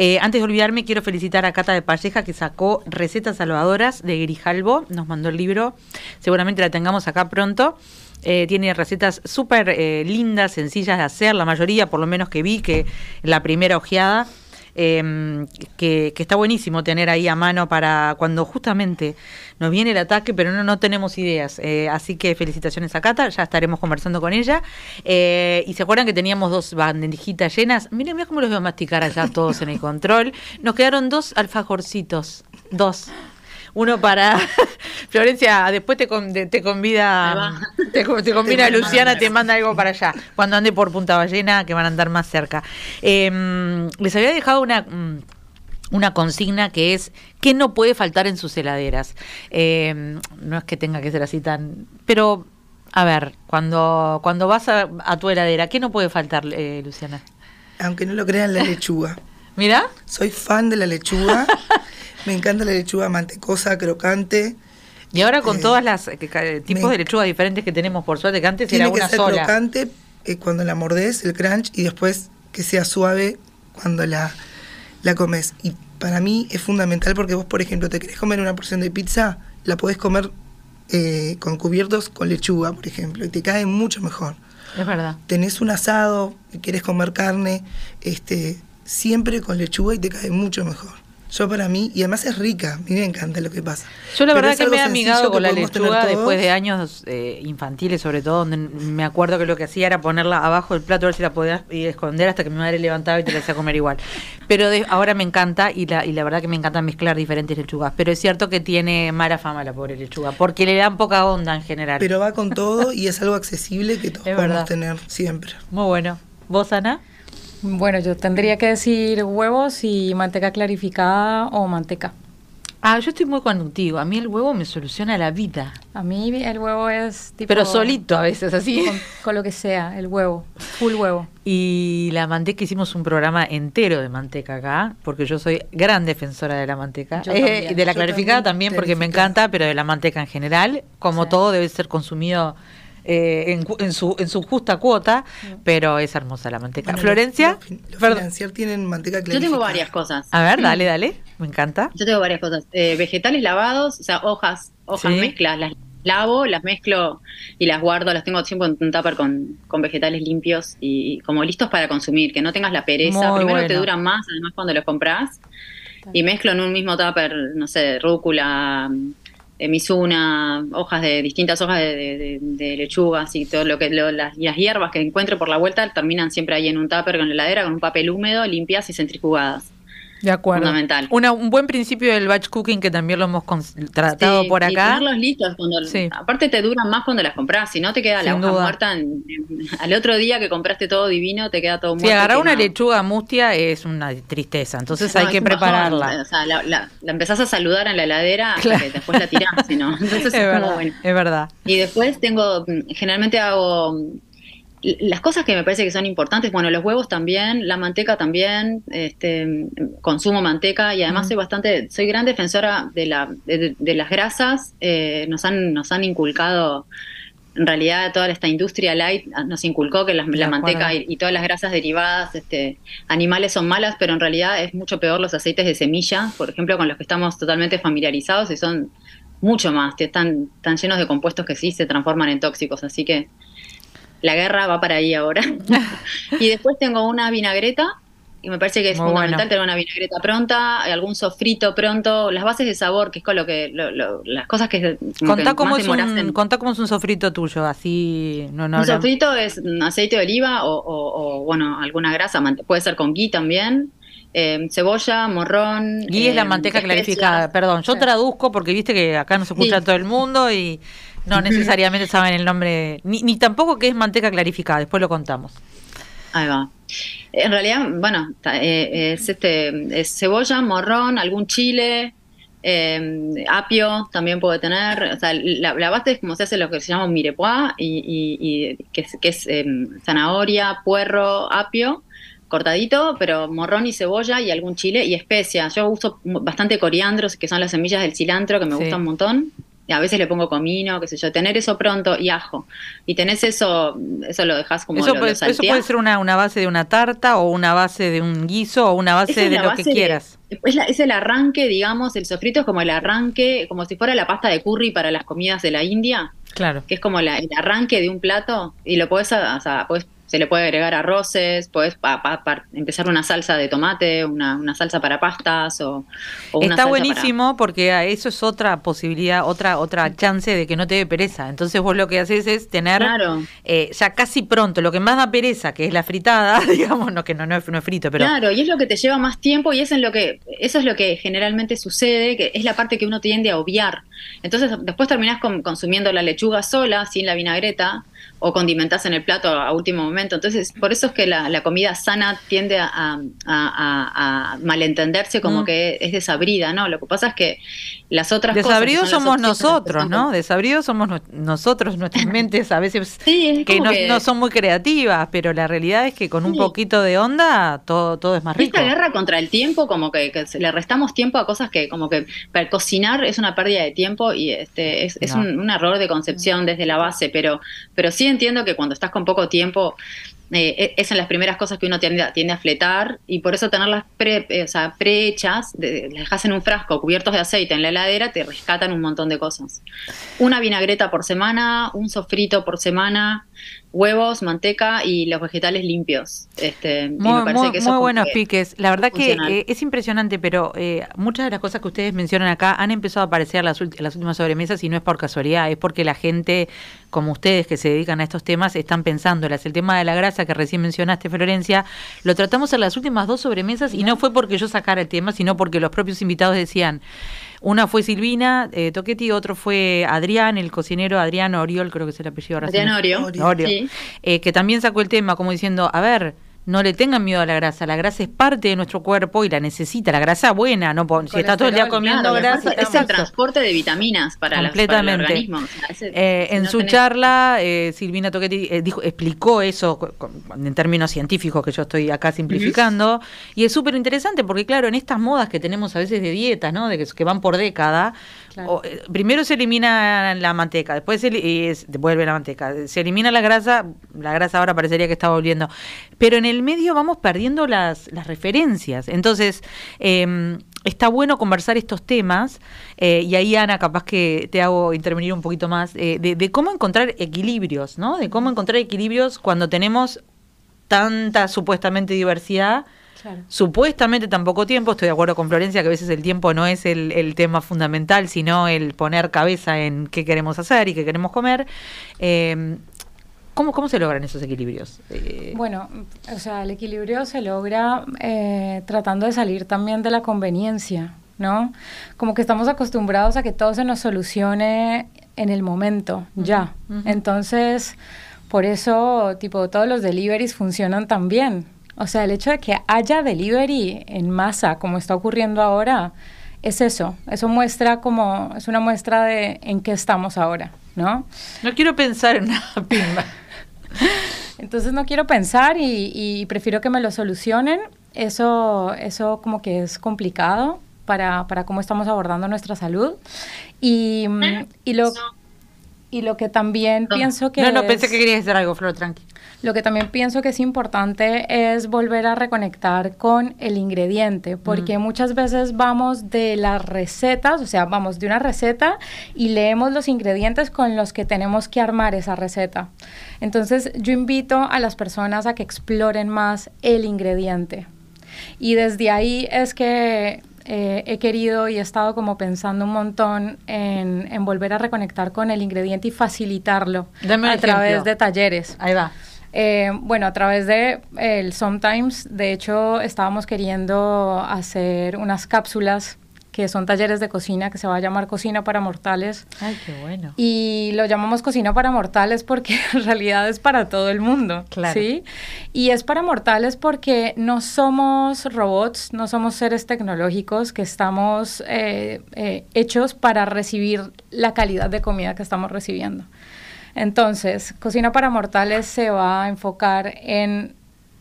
[SPEAKER 2] Eh, antes de olvidarme, quiero felicitar a Cata de Palleja que sacó Recetas Salvadoras de Grijalbo, nos mandó el libro, seguramente la tengamos acá pronto. Eh, tiene recetas súper eh, lindas, sencillas de hacer, la mayoría, por lo menos que vi, que la primera ojeada. Em, que, está buenísimo tener ahí a mano para cuando justamente nos viene el ataque, pero no, no tenemos ideas. Eh, así que felicitaciones a Cata, ya estaremos conversando con ella. Eh, y se acuerdan que teníamos dos bandejitas llenas. Miren, mira cómo los veo masticar allá todos en el control. Nos quedaron dos alfajorcitos, dos. Uno para Florencia, después te, te convida, te, te Luciana, te manda algo para allá. Cuando ande por Punta Ballena, que van a andar más cerca. Em, les había dejado una mm, una consigna que es que no puede faltar en sus heladeras. Em, no es que tenga que ser así tan... Pero, a ver, cuando, cuando vas a, tu heladera, ¿qué no puede faltar, eh, Luciana?
[SPEAKER 3] Aunque no lo crean, la lechuga.
[SPEAKER 2] ¿Mira?
[SPEAKER 3] Soy fan de la lechuga. Me encanta la lechuga mantecosa, crocante.
[SPEAKER 2] Y ahora con eh, todas las eh, tipos de lechuga diferentes que tenemos, por suerte, que antes era una
[SPEAKER 3] que ser
[SPEAKER 2] sola.
[SPEAKER 3] crocante eh, cuando la mordés, el crunch, y después que sea suave cuando la, la comes. Y para mí es fundamental porque vos, por ejemplo, te querés comer una porción de pizza, la podés comer con cubiertos con lechuga, por ejemplo, y te cae mucho mejor.
[SPEAKER 2] Es verdad.
[SPEAKER 3] Tenés un asado, y querés comer carne, este, siempre con lechuga y te cae mucho mejor. Yo para mí, y además es rica, a mí me encanta lo que pasa.
[SPEAKER 2] Yo la verdad que me he amigado con la lechuga después de años eh, infantiles sobre todo, donde me acuerdo que lo que hacía era ponerla abajo del plato a ver si la podías esconder hasta que mi madre levantaba y te la hacía comer igual. Pero ahora me encanta y la, y la verdad que me encanta mezclar diferentes lechugas. Pero es cierto que tiene mala fama la pobre lechuga, porque le dan poca onda en general.
[SPEAKER 3] Pero va con todo y es algo accesible que todos podemos tener siempre.
[SPEAKER 2] Muy bueno. ¿Vos, Ana?
[SPEAKER 4] Bueno, yo tendría que decir huevos y manteca clarificada o manteca.
[SPEAKER 2] Ah, yo estoy muy conductivo. A mí el huevo me soluciona la vida.
[SPEAKER 4] A mí el huevo es tipo...
[SPEAKER 2] Pero solito a veces, así.
[SPEAKER 4] Con, lo que sea, el huevo. Full huevo.
[SPEAKER 2] Y la manteca, hicimos un programa entero de manteca acá, porque yo soy gran defensora de la manteca. Eh, de la clarificada también, porque me encanta, pero de la manteca en general. Como todo debe ser consumido eh, en, su, en su justa cuota, pero es hermosa la manteca. Florencia,
[SPEAKER 3] los, tienen manteca
[SPEAKER 5] Yo tengo varias cosas.
[SPEAKER 2] A ver, dale, dale, me encanta.
[SPEAKER 5] Yo tengo varias cosas. Eh, vegetales lavados, o sea, hojas, hojas mezclas, las lavo, las mezclo y las guardo, las tengo siempre en un tupper con, con vegetales limpios y, como listos para consumir, que no tengas la pereza. Primero te duran más, además cuando los compras. Y mezclo en un mismo tupper, no sé, rúcula, misuna, hojas de distintas hojas de, lechugas y todo lo que las, hierbas que encuentre por la vuelta terminan siempre ahí en un tupper con la heladera con un papel húmedo, limpias y centrifugadas.
[SPEAKER 2] De acuerdo.
[SPEAKER 5] Fundamental.
[SPEAKER 2] un buen principio del batch cooking que también lo hemos tratado por acá. Y
[SPEAKER 5] tenerlos listos. Cuando, Aparte te duran más cuando las compras, si no te queda la hoja muerta. al otro día que compraste todo divino, te queda todo muerto.
[SPEAKER 2] Si agarrar una lechuga mustia es una tristeza, entonces hay que prepararla.
[SPEAKER 5] o sea, la, la, empezás a saludar en la heladera claro. que después la tirás, Entonces es,
[SPEAKER 2] verdad, bueno. Es verdad.
[SPEAKER 5] Y después tengo, generalmente hago las cosas que me parece que son importantes, bueno, los huevos también, la manteca también, este, consumo manteca y además soy bastante, soy gran defensora de, la, de, las grasas, eh, nos, han, nos han inculcado, en realidad toda esta industria light nos inculcó que la, manteca y, todas las grasas derivadas este, animales son malas, pero en realidad es mucho peor los aceites de semilla, por ejemplo, con los que estamos totalmente familiarizados y son mucho más, están, están llenos de compuestos que sí se transforman en tóxicos, así que la guerra va para ahí ahora. y después tengo una vinagreta, y me parece que es fundamental tener una vinagreta pronta, algún sofrito pronto, las bases de sabor, que es con lo que, las cosas que...
[SPEAKER 2] Contá, cómo es un, contá cómo es un sofrito tuyo, así no, no
[SPEAKER 5] Un sofrito es aceite de oliva o, bueno, alguna grasa, puede ser con ghee también, eh, cebolla, morrón.
[SPEAKER 2] Ghee es la eh, manteca clarificada, perdón, yo traduzco porque viste que acá no se escucha todo el mundo y no necesariamente saben el nombre, ni, ni tampoco que es manteca clarificada, después lo contamos.
[SPEAKER 5] Ahí va. En realidad, bueno, eh, es, este, es cebolla, morrón, algún chile, eh, apio también puede tener. O sea, la, base es como se hace lo que se llama un mirepoix, y, que es, que es em, zanahoria, puerro, apio cortadito, pero morrón y cebolla y algún chile y especias. Yo uso bastante coriandros, que son las semillas del cilantro, que me gustan un montón a veces le pongo comino, qué sé yo, tener eso pronto y ajo. Y tenés eso, eso lo dejas como
[SPEAKER 2] eso, puede, eso puede ser una, una, base de una tarta o una base de un guiso o una base de lo que quieras.
[SPEAKER 5] Es, es, el arranque, digamos, el sofrito es como el arranque, como si fuera la pasta de curry para las comidas de la India.
[SPEAKER 2] Claro.
[SPEAKER 5] Que es como el arranque de un plato y lo puedes, o sea, puedes se le puede agregar arroces, puedes empezar una salsa de tomate, una, una salsa para pastas o,
[SPEAKER 2] o Está buenísimo porque eso es otra posibilidad, otra otra chance de que no te dé pereza. Entonces vos lo que haces es tener eh, ya casi pronto lo que más da pereza, que es la fritada, digamos, no que no, no, es, no es frito, pero
[SPEAKER 5] Claro, y es lo que te lleva más tiempo y es en lo que eso es lo que generalmente sucede, que es la parte que uno tiende a obviar. Entonces después terminás consumiendo la lechuga sola, sin la vinagreta o condimentas en el plato a último momento. Entonces, por eso es que la, comida sana tiende a, malentenderse como mm. que es desabrida, ¿no? Lo que pasa es que las otras
[SPEAKER 2] Desabridos somos nosotros, ¿no? Desabridos somos nosotros, nuestras mentes a veces que, no, son muy creativas, pero la realidad es que con un poquito de onda todo, todo es más rico.
[SPEAKER 5] Esta guerra contra el tiempo, como que, le restamos tiempo a cosas que como que para cocinar es una pérdida de tiempo y este es, un, un, error de concepción desde la base, pero, pero sí entiendo que cuando estás con poco tiempo eh, e, es en las primeras cosas que uno tiende, a fletar y por eso tenerlas pre, eh, o sea, prehechas, las dejas en un frasco cubiertos de aceite en la heladera, te rescatan un montón de cosas. Una vinagreta por semana, un sofrito por semana, huevos, manteca y los vegetales limpios. Este,
[SPEAKER 2] muy, buenos piques. La verdad que eh, es impresionante, pero eh, muchas de las cosas que ustedes mencionan acá han empezado a aparecer en las, las, últimas sobremesas y no es por casualidad, es porque la gente como ustedes que se dedican a estos temas están pensándolas. El tema de la grasa que recién mencionaste, Florencia, lo tratamos en las últimas dos sobremesas y no fue porque yo sacara el tema, sino porque los propios invitados decían una fue Silvina eh, Toquetti, otro fue Adrián, el cocinero Adrián Oriol, creo que es el apellido.
[SPEAKER 5] Adrián Oriol.
[SPEAKER 2] Eh, que también sacó el tema como diciendo, a ver, no le tengan miedo a la grasa. La grasa es parte de nuestro cuerpo y la necesita. La grasa buena, no si está todo el día comiendo grasa.
[SPEAKER 5] Es el transporte de vitaminas para, Completamente. el organismo.
[SPEAKER 2] Eh, en su charla, eh, Silvina Toquetti eh, dijo, explicó eso en términos científicos que yo estoy acá simplificando. Y es súper interesante porque, claro, en estas modas que tenemos a veces de dieta, ¿no? de que, van por década, primero se elimina la manteca, después se, vuelve la manteca. Se elimina la grasa, la grasa ahora parecería que está volviendo. Pero en el medio vamos perdiendo las, las referencias. Entonces, em, está bueno conversar estos temas, eh, y ahí Ana, capaz que te hago intervenir un poquito más, eh, de, cómo encontrar equilibrios, ¿no? De cómo encontrar equilibrios cuando tenemos tanta supuestamente diversidad. Supuestamente tan poco tiempo, estoy de acuerdo con Florencia que a veces el tiempo no es el, el, tema fundamental, sino el poner cabeza en qué queremos hacer y qué queremos comer. Eh, ¿Cómo, ¿Cómo se logran esos equilibrios? Eh,
[SPEAKER 4] bueno, o sea, el equilibrio se logra eh, tratando de salir también de la conveniencia, ¿no? Como que estamos acostumbrados a que todo se nos solucione en el momento, ya. Entonces, por eso, tipo, todos los deliveries funcionan tan bien. O sea, el hecho de que haya delivery en masa, como está ocurriendo ahora, es eso. Eso muestra como, es una muestra de en qué estamos ahora, ¿no?
[SPEAKER 2] No quiero pensar en una pimba.
[SPEAKER 4] Entonces no quiero pensar y, y, prefiero que me lo solucionen. Eso, eso como que es complicado para, para cómo estamos abordando nuestra salud. Y, y lo, y lo que también pienso que...
[SPEAKER 2] No, no, pensé que querías decir algo, Flor, tranqui.
[SPEAKER 4] Lo que también pienso que es importante es volver a reconectar con el ingrediente, porque muchas veces vamos de las recetas, o sea, vamos de una receta y leemos los ingredientes con los que tenemos que armar esa receta. Entonces, yo invito a las personas a que exploren más el ingrediente. Y desde ahí es que eh, he querido y he estado como pensando un montón en, volver a reconectar con el ingrediente y facilitarlo a través de talleres.
[SPEAKER 2] Ahí va.
[SPEAKER 4] Eh, bueno, a través de el Sometimes, de hecho, estábamos queriendo hacer unas cápsulas que son talleres de cocina, que se va a llamar Cocina para Mortales.
[SPEAKER 2] Ay, qué bueno.
[SPEAKER 4] Y lo llamamos Cocina para Mortales porque en realidad es para todo el mundo. Claro. ¿sí? Y es para mortales porque no somos robots, no somos seres tecnológicos que estamos eh, eh, hechos para recibir la calidad de comida que estamos recibiendo. Entonces, Cocina para Mortales se va a enfocar en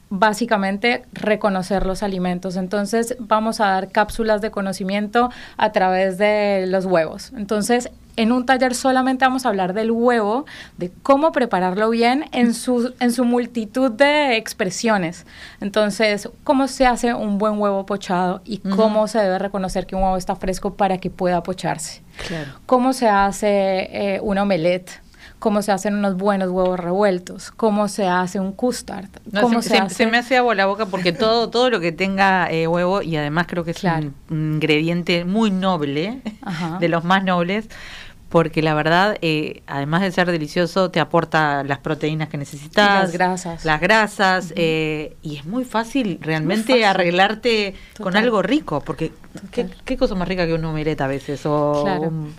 [SPEAKER 4] básicamente reconocer los alimentos. Entonces vamos a dar cápsulas de conocimiento a través de los huevos. Entonces en un taller solamente vamos a hablar del huevo, de cómo prepararlo bien en su, en su multitud de expresiones. Entonces, cómo se hace un buen huevo pochado y cómo se debe reconocer que un huevo está fresco para que pueda pocharse. Cómo se hace eh, un omelette cómo se hacen unos buenos huevos revueltos, cómo se hace un custard, cómo
[SPEAKER 2] se, se, me hace agua la boca porque todo, todo lo que tenga eh, huevo, y además creo que es un, ingrediente muy noble, de los más nobles, porque la verdad, eh, además de ser delicioso, te aporta las proteínas que necesitas.
[SPEAKER 4] las grasas.
[SPEAKER 2] Las grasas, eh, y es muy fácil realmente arreglarte con algo rico, porque ¿qué, cosa más rica que un omelette a veces? O un,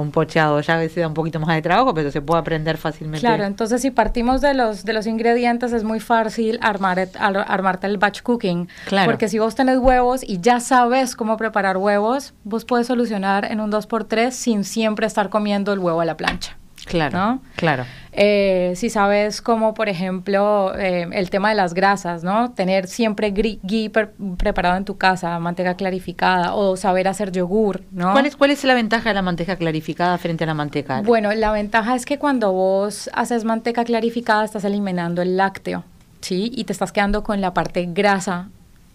[SPEAKER 2] un pochado ya a veces da un poquito más de trabajo, pero se puede aprender fácilmente.
[SPEAKER 4] Claro, entonces si partimos de los de los ingredientes es muy fácil armar armarte el batch cooking, claro. porque si vos tenés huevos y ya sabes cómo preparar huevos, vos puedes solucionar en un 2x3 sin siempre estar comiendo el huevo a la plancha.
[SPEAKER 2] Claro, claro.
[SPEAKER 4] Eh, si sabes como, por ejemplo, eh, el tema de las grasas, ¿no? Tener siempre ghee preparado en tu casa, manteca clarificada, o saber hacer yogur, ¿no?
[SPEAKER 2] ¿Cuál es, ¿Cuál es la ventaja de la manteca clarificada frente a la manteca?
[SPEAKER 4] Bueno, la ventaja es que cuando vos haces manteca clarificada estás eliminando el lácteo, ¿sí? Y te estás quedando con la parte grasa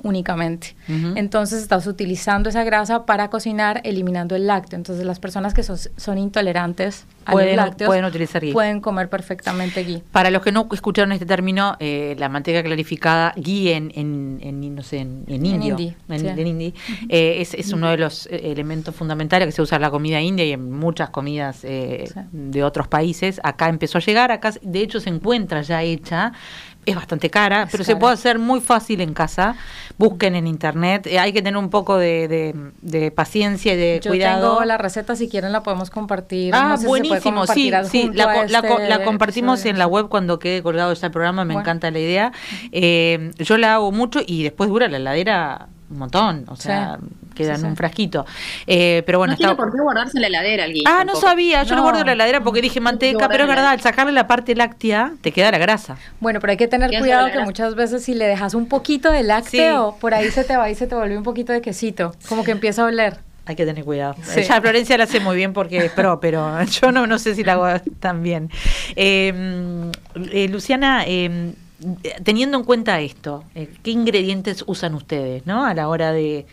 [SPEAKER 4] únicamente. Entonces estás utilizando esa grasa para cocinar, eliminando el lácteo. Entonces las personas que son, son intolerantes
[SPEAKER 2] pueden,
[SPEAKER 4] lácteos
[SPEAKER 2] pueden utilizar ghee.
[SPEAKER 4] Pueden comer perfectamente ghee.
[SPEAKER 2] Para los que no escucharon este término, eh, la manteca clarificada, ghee en, en, no sé, en, indio, en, eh, es, es uno de los eh, elementos fundamentales que se usa en la comida india y en muchas comidas de otros países. Acá empezó a llegar, acá de hecho se encuentra ya hecha, es bastante cara, pero se puede hacer muy fácil en casa. Busquen en internet. Eh, hay que tener un poco de, de, paciencia y de
[SPEAKER 4] Yo
[SPEAKER 2] cuidado.
[SPEAKER 4] Tengo la receta, si quieren la podemos compartir.
[SPEAKER 2] Ah, buenísimo. Sí, sí. La, este compartimos en la web cuando quede colgado ya el programa. Me encanta la idea. Eh, yo la hago mucho y después dura la heladera un montón, o sea, queda en un frasquito. Eh, pero bueno,
[SPEAKER 5] no tiene por qué guardarse en la heladera alguien.
[SPEAKER 2] Ah, no sabía, yo lo guardo en la heladera porque dije manteca, pero es verdad, al sacarle la parte láctea te queda la grasa.
[SPEAKER 4] Bueno, pero hay que tener cuidado que muchas veces si le dejas un poquito de lácteo, por ahí se te va y se te vuelve un poquito de quesito, como que empieza a oler.
[SPEAKER 2] Hay que tener cuidado. Ya Florencia la hace muy bien porque es pro, pero yo no, no sé si la hago tan bien. Em, eh, Luciana, eh, teniendo en cuenta esto, eh, ¿qué ingredientes usan ustedes ¿no? a la hora de...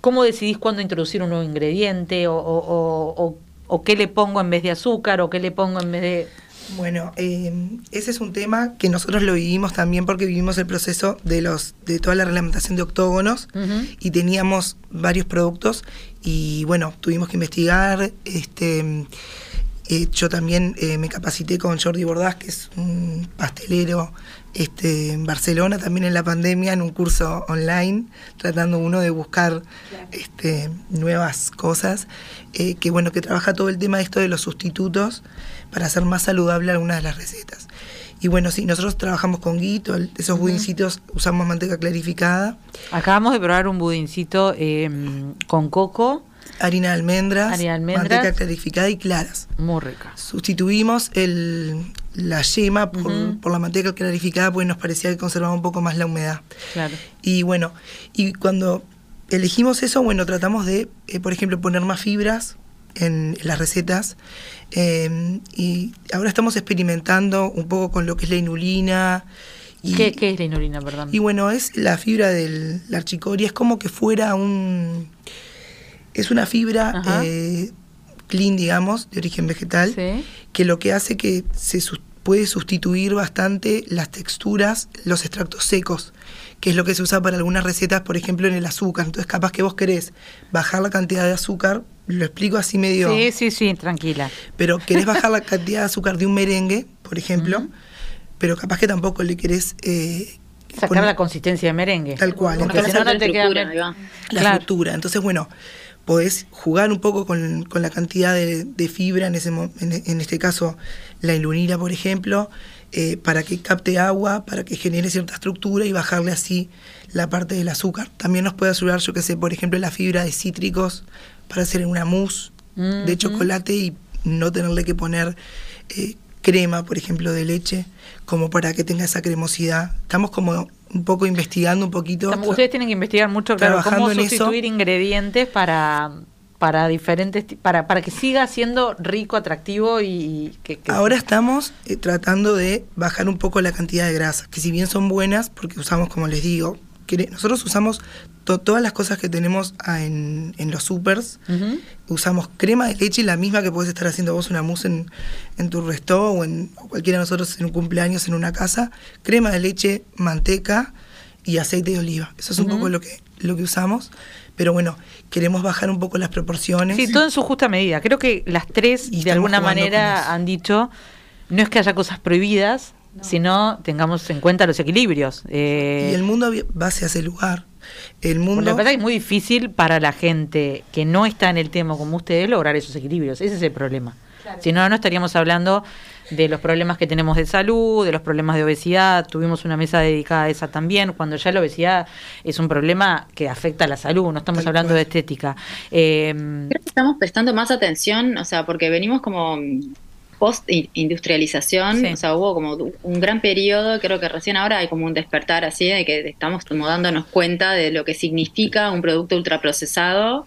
[SPEAKER 2] ¿Cómo decidís cuándo introducir un nuevo ingrediente o, o, o, qué le pongo en vez de azúcar o qué le pongo en vez de...
[SPEAKER 3] Bueno, eh, ese es un tema que nosotros lo vivimos también porque vivimos el proceso de los de toda la reglamentación de octógonos y teníamos varios productos y bueno, tuvimos que investigar este Eh, yo también eh, me capacité con Jordi Bordás, que es un pastelero este, en Barcelona, también en la pandemia, en un curso online, tratando uno de buscar este, nuevas cosas, eh, que bueno, que trabaja todo el tema de esto de los sustitutos para hacer más saludable algunas de las recetas. Y bueno, sí, nosotros trabajamos con guito, esos budincitos usamos manteca clarificada.
[SPEAKER 2] Acabamos de probar un budincito em, con coco
[SPEAKER 3] harina de almendras,
[SPEAKER 2] Harina de almendras.
[SPEAKER 3] manteca clarificada y claras.
[SPEAKER 2] Muy rica.
[SPEAKER 3] Sustituimos el, la yema por,
[SPEAKER 2] Ujú.
[SPEAKER 3] por la manteca clarificada porque nos parecía que conservaba un poco más la humedad.
[SPEAKER 2] Claro.
[SPEAKER 3] Y bueno, y cuando elegimos eso, bueno, tratamos de, eh, por ejemplo, poner más fibras en las recetas. eh, y ahora estamos experimentando un poco con lo que es la inulina. Y,
[SPEAKER 2] ¿Qué, ¿Qué es la inulina, perdón?
[SPEAKER 3] y bueno, es la fibra de la archicoria, es como que fuera un... Es una fibra eh, clean, digamos, de origen vegetal,
[SPEAKER 2] Sí.
[SPEAKER 3] que lo que hace que se puede sustituir bastante las texturas, los extractos secos, que es lo que se usa para algunas recetas, por ejemplo, en el azúcar. Entonces, capaz que vos querés bajar la cantidad de azúcar, lo explico así medio
[SPEAKER 2] Sí, sí, sí, tranquila.
[SPEAKER 3] pero querés bajar la cantidad de azúcar de un merengue, por ejemplo, pero capaz que tampoco le querés eh,
[SPEAKER 2] Sacar
[SPEAKER 3] poner
[SPEAKER 2] la consistencia de merengue.
[SPEAKER 3] tal cual.
[SPEAKER 2] Porque
[SPEAKER 3] Entonces,
[SPEAKER 2] si no, no te queda
[SPEAKER 3] la
[SPEAKER 2] Claro.
[SPEAKER 3] estructura. Entonces, bueno, podés jugar un poco con, con la cantidad de, de fibra, en, ese, mo- en, en este caso la ilunina, por ejemplo, eh, para que capte agua, para que genere cierta estructura y bajarle así la parte del azúcar. También nos puede ayudar, yo que sé, por ejemplo, la fibra de cítricos para hacer una mousse
[SPEAKER 2] Mm,
[SPEAKER 3] de chocolate y no tenerle que poner eh, crema, por ejemplo, de leche, como para que tenga esa cremosidad. Estamos como un poco investigando un poquito.
[SPEAKER 2] Ustedes tienen que investigar mucho, claro,
[SPEAKER 3] trabajando
[SPEAKER 2] cómo
[SPEAKER 3] en eso.
[SPEAKER 2] sustituir ingredientes para para diferentes para para que siga siendo rico, atractivo y, y que, que-
[SPEAKER 3] Ahora estamos eh, tratando de bajar un poco la cantidad de grasas, que si bien son buenas, porque usamos, como les digo, que nosotros usamos to- todas las cosas que tenemos ah, en, en los supers. Usamos crema de leche, la misma que puedes estar haciendo vos una mousse en, en tu resto o en o cualquiera de nosotros en un cumpleaños en una casa. Crema de leche, manteca y aceite de oliva. Eso es un poco lo que, lo que usamos. Pero bueno, queremos bajar un poco las proporciones.
[SPEAKER 2] Sí, todo en su justa medida. Creo que las tres,
[SPEAKER 3] Y
[SPEAKER 2] de alguna manera, han dicho, no es que haya cosas prohibidas, sino tengamos en cuenta los equilibrios. Eh,
[SPEAKER 3] Y el mundo va hacia ese lugar. El mundo...
[SPEAKER 2] la verdad es muy difícil para la gente que no está en el tema como ustedes lograr esos equilibrios. Ese es el problema. Si no, no estaríamos hablando de los problemas que tenemos de salud, de los problemas de obesidad. Tuvimos una mesa dedicada a esa también, cuando ya la obesidad es un problema que afecta a la salud, no estamos hablando de estética. Eh,
[SPEAKER 5] Creo que estamos prestando más atención, o sea, porque venimos como post-industrialización,
[SPEAKER 2] Sí.
[SPEAKER 5] o sea, hubo como un gran periodo, creo que recién ahora hay como un despertar así, de que estamos como dándonos cuenta de lo que significa un producto ultraprocesado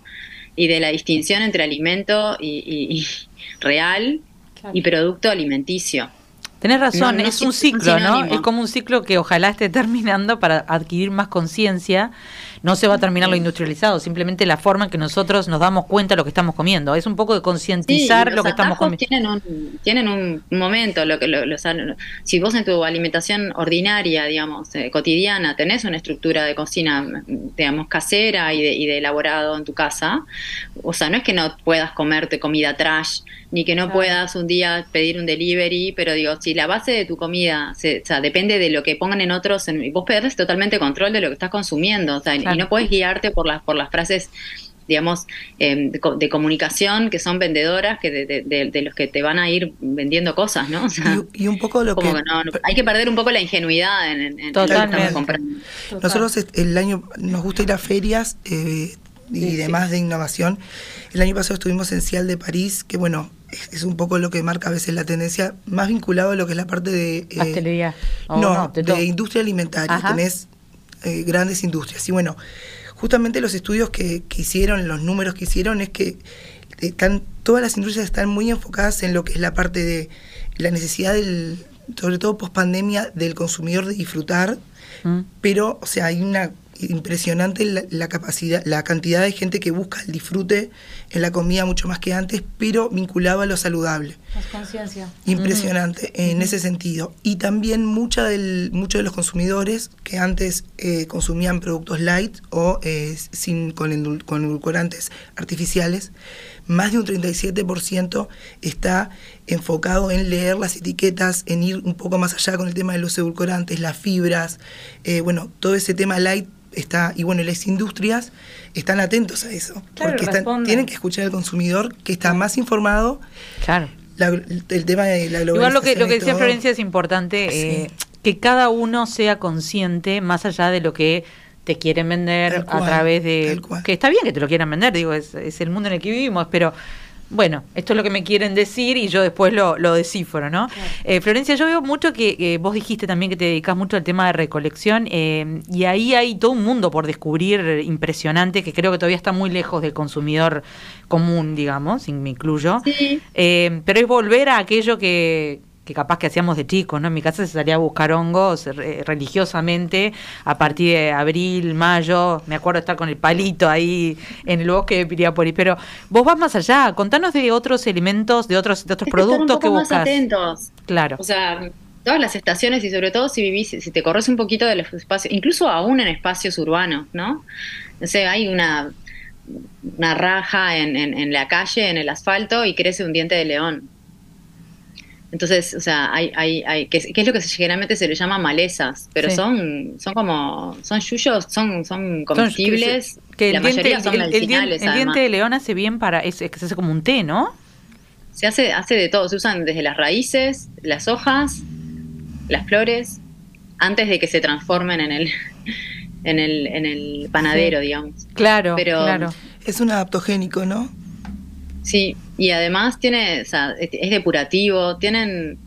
[SPEAKER 5] y de la distinción entre alimento y, y- y real y producto alimenticio.
[SPEAKER 2] Tenés razón,
[SPEAKER 5] No, no
[SPEAKER 2] es un ciclo, ¿no? Es como un ciclo que ojalá esté terminando para adquirir más conciencia. No se va a terminar lo industrializado, simplemente la forma en que nosotros nos damos cuenta de lo que estamos comiendo. Es un poco de concientizar lo que estamos comiendo.
[SPEAKER 5] Tienen un, tienen un momento, lo que lo- los- si vos en tu alimentación ordinaria, digamos, eh, cotidiana, tenés una estructura de cocina, digamos, casera y de, y de elaborado en tu casa, o sea, no es que no puedas comerte comida trash, ni que no
[SPEAKER 4] Claro.
[SPEAKER 5] puedas un día pedir un delivery, pero digo, si la base de tu comida se, o sea, depende de lo que pongan en otros, en- y vos perdés totalmente control de lo que estás consumiendo, o sea,
[SPEAKER 2] Claro.
[SPEAKER 5] y no puedes guiarte por las, por las frases digamos, eh, de, co- de comunicación que son vendedoras que de, de- de- los que te van a ir vendiendo cosas, ¿no? O sea,
[SPEAKER 3] Y, y un poco lo
[SPEAKER 5] como
[SPEAKER 3] que...
[SPEAKER 5] que no, no- hay que perder un poco la ingenuidad en, en- en lo que
[SPEAKER 2] Totalmente.
[SPEAKER 5] estamos comprando.
[SPEAKER 3] Nosotros est- el año nos gusta ir a ferias eh, y
[SPEAKER 2] Sí,
[SPEAKER 3] demás de innovación. El año pasado estuvimos en Cial de París, que bueno, es, un poco lo que marca a veces la tendencia, más vinculado a lo que es la parte de... eh,
[SPEAKER 2] Pastelería.
[SPEAKER 3] No,
[SPEAKER 2] de todo.
[SPEAKER 3] industria alimentaria.
[SPEAKER 2] Ajá.
[SPEAKER 3] Tenés eh, grandes industrias. Y bueno, justamente los estudios que, que hicieron, los números que hicieron, es que están, todas las industrias están muy enfocadas en lo que es la parte de la necesidad del, sobre todo post pandemia, del consumidor de disfrutar
[SPEAKER 2] Mm.
[SPEAKER 3] pero, o sea, hay una impresionante la, capacidad, la cantidad de gente que busca el disfrute en la comida mucho más que antes, pero vinculado a lo saludable.
[SPEAKER 4] Más conciencia.
[SPEAKER 3] Impresionante en ese sentido. Y también mucha del, muchos de los consumidores que antes eh, consumían productos light o eh, sin, con, con edulcorantes artificiales, más de un 37% está enfocado en leer las etiquetas, en ir un poco más allá con el tema de los edulcorantes, las fibras, eh, bueno, todo ese tema light está, y bueno, las industrias están atentos a eso, porque tienen que escuchar al consumidor que está más informado.
[SPEAKER 2] Claro.
[SPEAKER 3] el tema de la globalización.
[SPEAKER 2] Igual lo que, lo que decía Florencia es importante, eh, que cada uno sea consciente, más allá de lo que te quieren vender a través de... Que está bien que te lo quieran vender, digo, es, es el mundo en el que vivimos, pero bueno, esto es lo que me quieren decir y yo después lo, lo descifro, ¿no? Eh, Florencia, yo veo mucho que vos dijiste también que te dedicas mucho al tema de recolección eh, y ahí hay todo un mundo por descubrir impresionante que creo que todavía está muy lejos del consumidor común, digamos, y me incluyo. Eh, pero es volver a aquello que, que capaz que hacíamos de chicos, ¿no? En mi casa se salía a buscar hongos religiosamente a partir de abril, mayo, me acuerdo estar con el palito ahí en el bosque de Piriápolis, pero vos vas más allá, contanos de otros elementos, de otros de otros productos que buscas. Más
[SPEAKER 5] atentos.
[SPEAKER 2] Claro.
[SPEAKER 5] O sea, todas las estaciones y sobre todo si vivís, si te corres un poquito de los espacios, incluso aún en espacios urbanos, ¿no? No sé, hay una una raja en, en la calle, en el asfalto y crece un diente de león entonces, o sea, hay, hay, hay que, es lo que generalmente se le llama malezas, pero son, son como, son yuyos, son, son comestibles.
[SPEAKER 2] que, la mayoría son el, el, diente de león hace bien para, es, que se hace como un té, ¿no?
[SPEAKER 5] Se hace, hace de todo, se usan desde las raíces, las hojas, las flores, antes de que se transformen en el, en el, en el panadero, digamos.
[SPEAKER 2] Claro, pero, claro.
[SPEAKER 3] Es un adaptogénico, ¿no?
[SPEAKER 5] Sí, y además tiene, o sea, es depurativo, tienen...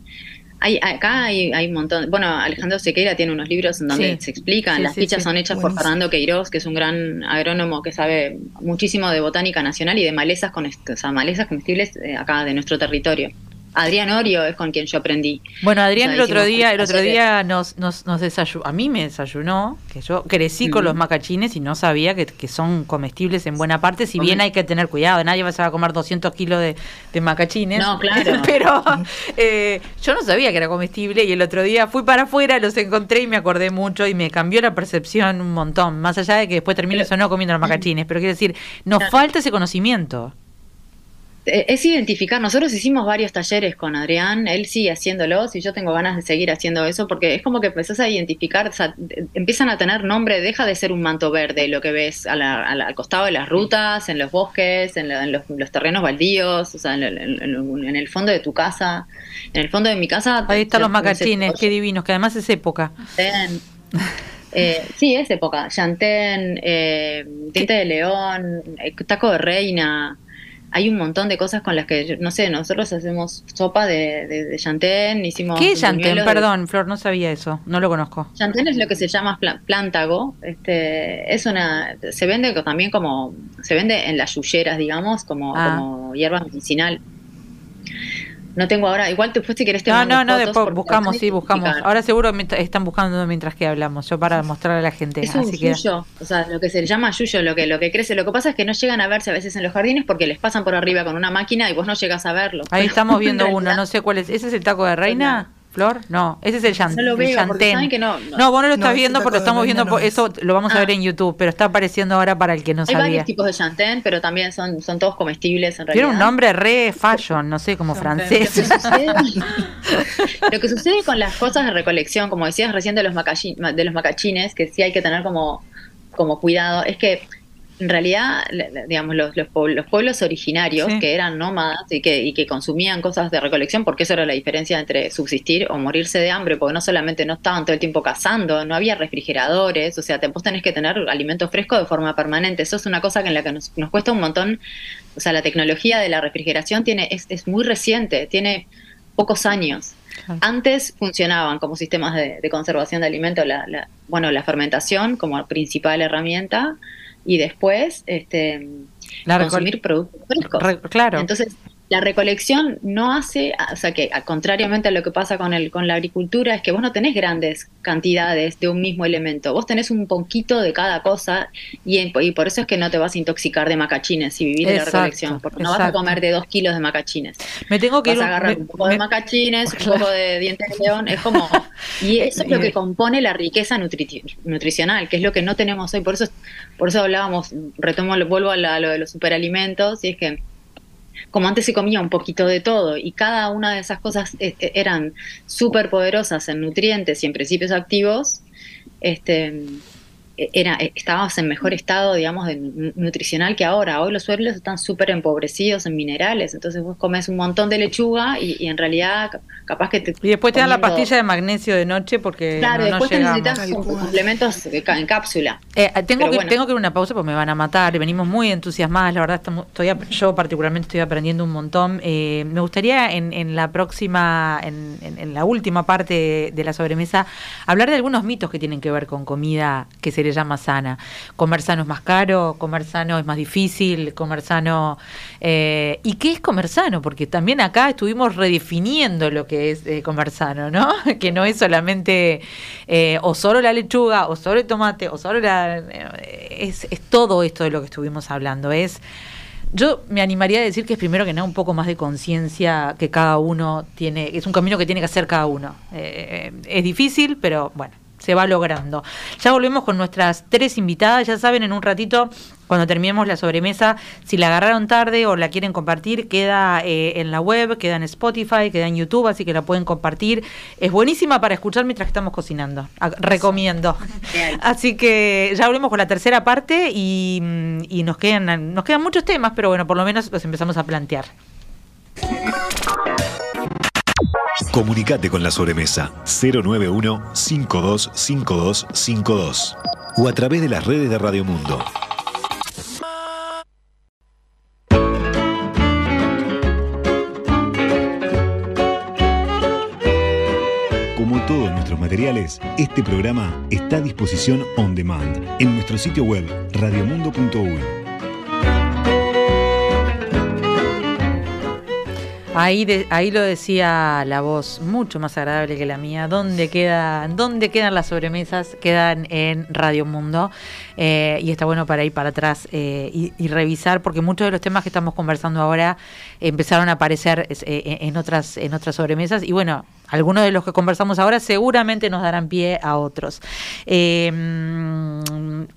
[SPEAKER 5] Hay, acá hay, hay un montón. Bueno, Alejandro Sequeira tiene unos libros en donde se explican. Las fichas son hechas por Fernando Queiroz, que es un gran agrónomo que sabe muchísimo de botánica nacional y de malezas, con, o sea, malezas comestibles eh, acá de nuestro territorio. Adrián Orio es con quien yo aprendí.
[SPEAKER 2] Bueno, Adrián el otro día, el otro día nos, nos, nos desayunó, a mí me desayunó, que yo crecí con los macachines y no sabía que, son comestibles en buena parte, si bien hay que tener cuidado, nadie va a comer 200 kilos de, macachines.
[SPEAKER 5] No, claro.
[SPEAKER 2] Pero eh, yo no sabía que era comestible y el otro día fui para afuera, los encontré y me acordé mucho y me cambió la percepción un montón, más allá de que después termine eso no comiendo los macachines, pero quiero decir, nos falta ese conocimiento.
[SPEAKER 5] Eh, es identificar, nosotros hicimos varios talleres con Adrián, él sigue haciéndolos y yo tengo ganas de seguir haciendo eso porque es como que empezás a identificar, o sea, empiezan a tener nombre, deja de ser un manto verde lo que ves al costado de las rutas, en los bosques, en, los, terrenos baldíos, o sea, en, el fondo de tu casa, en el fondo de mi casa.
[SPEAKER 2] Ahí están los macachines, qué divinos, que además es época.
[SPEAKER 5] Eh, sí, es época. Chantén, eh, diente de león, eh, taco de reina hay un montón de cosas con las que, no sé, nosotros hacemos sopa de, de, chantén, hicimos...
[SPEAKER 2] ¿Qué es chantén? Perdón, Flor, no sabía eso, no lo conozco.
[SPEAKER 5] Chantén es lo que se llama plántago, este, es una, se vende también como, se vende en las yuyeras, digamos, como, ah. como hierba medicinal. No tengo ahora, igual después si querés te
[SPEAKER 2] No, no, no, después buscamos, sí, buscamos. Ahora seguro están buscando mientras que hablamos, yo para mostrar a la gente.
[SPEAKER 5] Es un yuyo, o sea, lo que se llama yuyo, lo que, lo que crece. Lo que pasa es que no llegan a verse a veces en los jardines porque les pasan por arriba con una máquina y vos no llegas a verlo.
[SPEAKER 2] Ahí estamos viendo uno, no sé cuál es. ¿Ese es el taco de reina? Flor, no, ese es el, chan, no lo veo,
[SPEAKER 5] Que no, no.
[SPEAKER 2] no, vos no lo estás viendo porque lo estamos viendo, eso lo vamos a ver ah. en YouTube, pero está apareciendo ahora para el que no sabía.
[SPEAKER 5] Hay varios tipos de chantén, pero también son, son todos comestibles en realidad.
[SPEAKER 2] Tiene un nombre re fashion, no sé, como francés.
[SPEAKER 5] Lo que, sucede, con las cosas de recolección, como decías recién de los, de los macachines, que sí hay que tener como, como cuidado, es que en realidad, digamos, los, los, pueblos, originarios que eran nómadas y que, y que consumían cosas de recolección, porque esa era la diferencia entre subsistir o morirse de hambre, porque no solamente no estaban todo el tiempo cazando, no había refrigeradores, o sea, te, vos tenés que tener alimentos frescos de forma permanente. Eso es una cosa que en la que nos, cuesta un montón. O sea, la tecnología de la refrigeración tiene es, es muy reciente, tiene pocos años. Antes funcionaban como sistemas de, conservación de alimentos, la, bueno, la fermentación como principal herramienta, y después este, consumir productos frescos.
[SPEAKER 2] claro.
[SPEAKER 5] Entonces, la recolección no hace, o sea que contrariamente a lo que pasa con, el, con la agricultura, es que vos no tenés grandes cantidades de un mismo elemento, vos tenés un poquito de cada cosa y, y por eso es que no te vas a intoxicar de macachines si vivís de la recolección, porque no vas a comer de dos kilos de macachines.
[SPEAKER 2] Me tengo que
[SPEAKER 5] vas a agarrar un poco de macachines, un poco de dientes de león, es como... Y eso es lo que compone la riqueza nutricional, que es lo que no tenemos hoy, por eso, por eso hablábamos, retomo, vuelvo a, a lo de los superalimentos, y es que como antes se comía un poquito de todo y cada una de esas cosas eh, eh, eran súper poderosas en nutrientes y en principios activos, este, era, eh, estábamos en mejor estado, digamos, de, nutricional que ahora. Hoy los suelos están súper empobrecidos en minerales, entonces vos comes un montón de lechuga y, en realidad capaz que te...
[SPEAKER 2] Y después te dan la pastilla de magnesio de noche porque
[SPEAKER 5] Claro, después te necesitas complementos en cápsula.
[SPEAKER 2] Eh, tengo, que, tengo que ir a una pausa porque me van a matar, venimos muy entusiasmadas, la verdad, estamos, estoy, yo particularmente estoy aprendiendo un montón. me gustaría en, en la próxima, en, en, la última parte de la sobremesa, hablar de algunos mitos que tienen que ver con comida que se le llama sana. Comer sano es más caro, comer sano es más difícil, comer sano... Eh, ¿Y qué es comer sano? Porque también acá estuvimos redefiniendo lo que es eh, comer sano, ¿no? que no es solamente eh, o solo la lechuga, o solo el tomate, o solo la... es, es todo esto de lo que estuvimos hablando. Es... Yo me animaría a decir que es primero que nada un poco más de conciencia que cada uno tiene, es un camino que tiene que hacer cada uno. es difícil, pero bueno, se va logrando. Ya volvemos con nuestras tres invitadas, ya saben, en un ratito, cuando terminemos la sobremesa, si la agarraron tarde o la quieren compartir, queda eh, en la web, queda en Spotify, queda en YouTube, así que la pueden compartir. Es buenísima para escuchar mientras estamos cocinando, recomiendo. Así que ya volvemos con la tercera parte y, y nos, quedan, nos quedan muchos temas, pero bueno, por lo menos los empezamos a plantear.
[SPEAKER 1] Comunicate con la sobremesa. 091-525252 o a través de las redes de Radio Mundo. Como todos nuestros materiales, este programa está a disposición on demand en nuestro sitio web radiomundo.uy
[SPEAKER 2] Ahí, ahí lo decía la voz, mucho más agradable que la mía. ¿Dónde, queda, ¿Dónde quedan las sobremesas? Quedan en Radio Mundo. Eh, y está bueno para ir para atrás eh, y, revisar, porque muchos de los temas que estamos conversando ahora empezaron a aparecer eh, en, otras, en otras sobremesas. Y bueno, algunos de los que conversamos ahora seguramente nos darán pie a otros. Eh,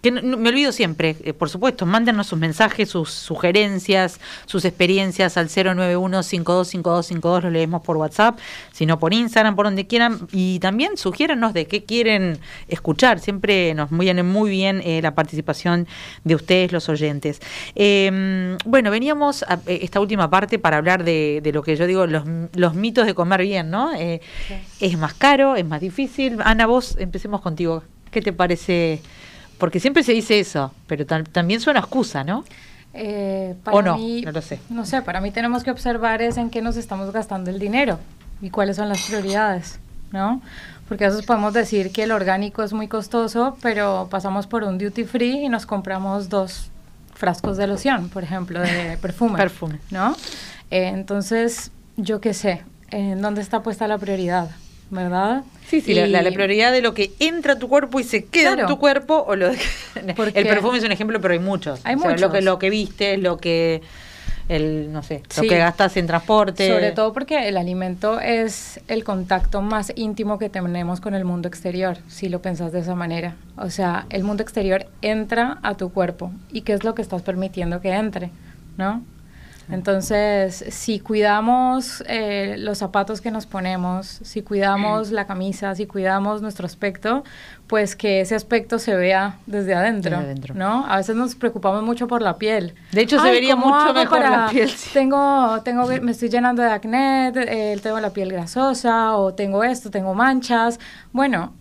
[SPEAKER 2] que me olvido siempre, eh, por supuesto, mándenos sus mensajes, sus sugerencias, sus experiencias al 091-525252, lo leemos por WhatsApp, sino por Instagram, por donde quieran, y también sugiéranos de qué quieren escuchar. Siempre nos viene muy bien eh, la participación de ustedes, los oyentes. bueno, veníamos a esta última parte para hablar de, lo que yo digo, los, los mitos de comer bien, ¿no? Es más caro, es más difícil. Ana, vos empecemos contigo. ¿Qué te parece? Porque siempre se dice eso, pero también suena excusa, ¿no?
[SPEAKER 4] Eh, para
[SPEAKER 2] ¿O no?
[SPEAKER 4] Mí,
[SPEAKER 2] no lo sé.
[SPEAKER 4] No sé, para mí tenemos que observar es en qué nos estamos gastando el dinero y cuáles son las prioridades, ¿no? Porque a veces podemos decir que el orgánico es muy costoso, pero pasamos por un duty free y nos compramos dos frascos de loción, por ejemplo, de perfume.
[SPEAKER 2] perfume.
[SPEAKER 4] ¿No? Eh, entonces, yo qué sé, en dónde está puesta la prioridad, ¿verdad?
[SPEAKER 2] Sí, sí, la, prioridad de lo que entra a tu cuerpo y se queda en tu cuerpo, o lo el perfume es un ejemplo, pero hay muchos.
[SPEAKER 4] Hay muchos.
[SPEAKER 2] Lo que, lo que viste, lo que el no sé lo que gastas en transporte.
[SPEAKER 4] Sobre todo porque el alimento es el contacto más íntimo que tenemos con el mundo exterior si lo pensás de esa manera. O sea el mundo exterior entra a tu cuerpo. Y qué es lo que estás permitiendo que entre no entonces, si cuidamos eh, los zapatos que nos ponemos, si cuidamos la camisa, si cuidamos nuestro aspecto, pues que ese aspecto se vea desde adentro, ¿no? A veces nos preocupamos mucho por la piel.
[SPEAKER 2] De hecho, se vería mucho mejor la piel.
[SPEAKER 4] Tengo, tengo, me estoy llenando de acné, eh, tengo la piel grasosa, o tengo esto, tengo manchas. Bueno,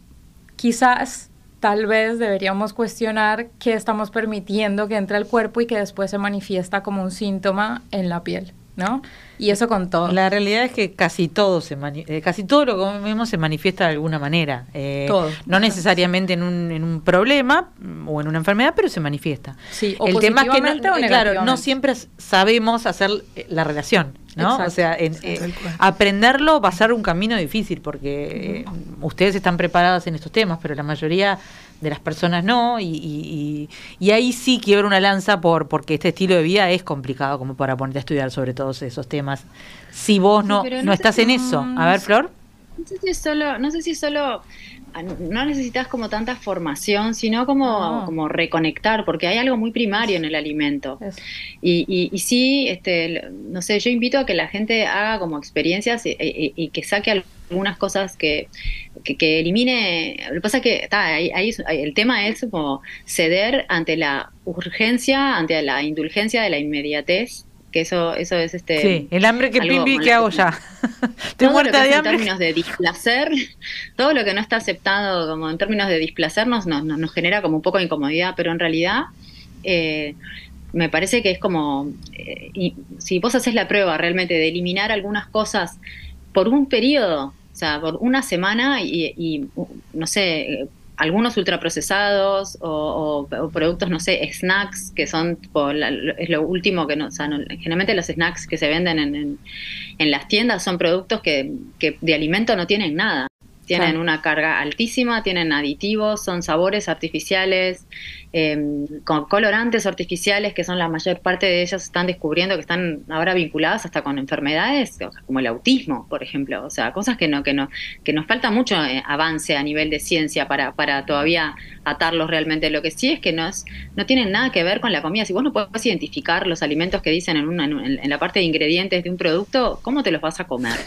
[SPEAKER 4] quizás tal vez deberíamos cuestionar qué estamos permitiendo que entre al cuerpo y que después se manifiesta como un síntoma en la piel, ¿no? Y eso con todo.
[SPEAKER 2] La realidad es que casi todo se eh, casi todo lo que comemos se manifiesta de alguna manera.
[SPEAKER 4] Eh, todo.
[SPEAKER 2] No necesariamente en un, en un problema o en una enfermedad, pero se manifiesta.
[SPEAKER 4] Sí,
[SPEAKER 2] o El tema es que no, claro, no siempre sabemos hacer la relación ¿no? O sea, eh, aprenderlo va a ser un camino difícil porque eh, ustedes están preparados en estos temas, pero la mayoría de las personas no, y, y, ahí sí quiero una lanza por porque este estilo de vida es complicado como para ponerte a estudiar sobre todos esos temas. Si vos no, no, estás en eso. A ver, Flor.
[SPEAKER 5] No sé si es solo, no sé si solo no necesitas como tanta formación, sino como, como reconectar, porque hay algo muy primario en el alimento. Y, y, sí, este, no sé, yo invito a que la gente haga como experiencias y, que saque algunas cosas que, que, elimine. Lo que pasa es que está, ahí, el tema es como ceder ante la urgencia, ante la indulgencia de la inmediatez que eso eso es este
[SPEAKER 2] sí el hambre que pimbi que hago ya estoy muerta de hambre
[SPEAKER 5] en términos de displacer todo lo que no está aceptado como en términos de displacernos nos, nos, genera como un poco de incomodidad pero en realidad eh, me parece que es como eh, y, si vos haces la prueba realmente de eliminar algunas cosas por un periodo o sea por una semana y, y no sé algunos ultraprocesados o, o, productos, no sé, snacks, que son es lo último que no, o sea, generalmente los snacks que se venden en, en, las tiendas son productos que, que, de alimento no tienen nada. Tienen una carga altísima, tienen aditivos, son sabores artificiales, Em, con colorantes artificiales, que son la mayor parte de ellas están descubriendo que están ahora vinculadas hasta con enfermedades, como el autismo, por ejemplo, o sea, cosas que no, que no, que nos falta mucho eh, avance a nivel de ciencia para, para todavía atarlos realmente. Lo que sí es que no, es, no tienen nada que ver con la comida. Si vos no podés identificar los alimentos que dicen en, una, en, la parte de ingredientes de un producto, ¿cómo te los vas a comer?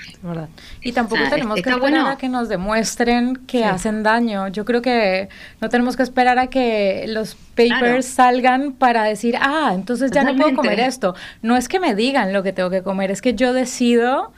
[SPEAKER 4] y tampoco tenemos que esperar a que nos demuestren que hacen daño. Yo creo que no tenemos que esperar a que los papers salgan para decir, ah, entonces ya no puedo comer esto. No es que me digan lo que tengo que comer, es que yo decido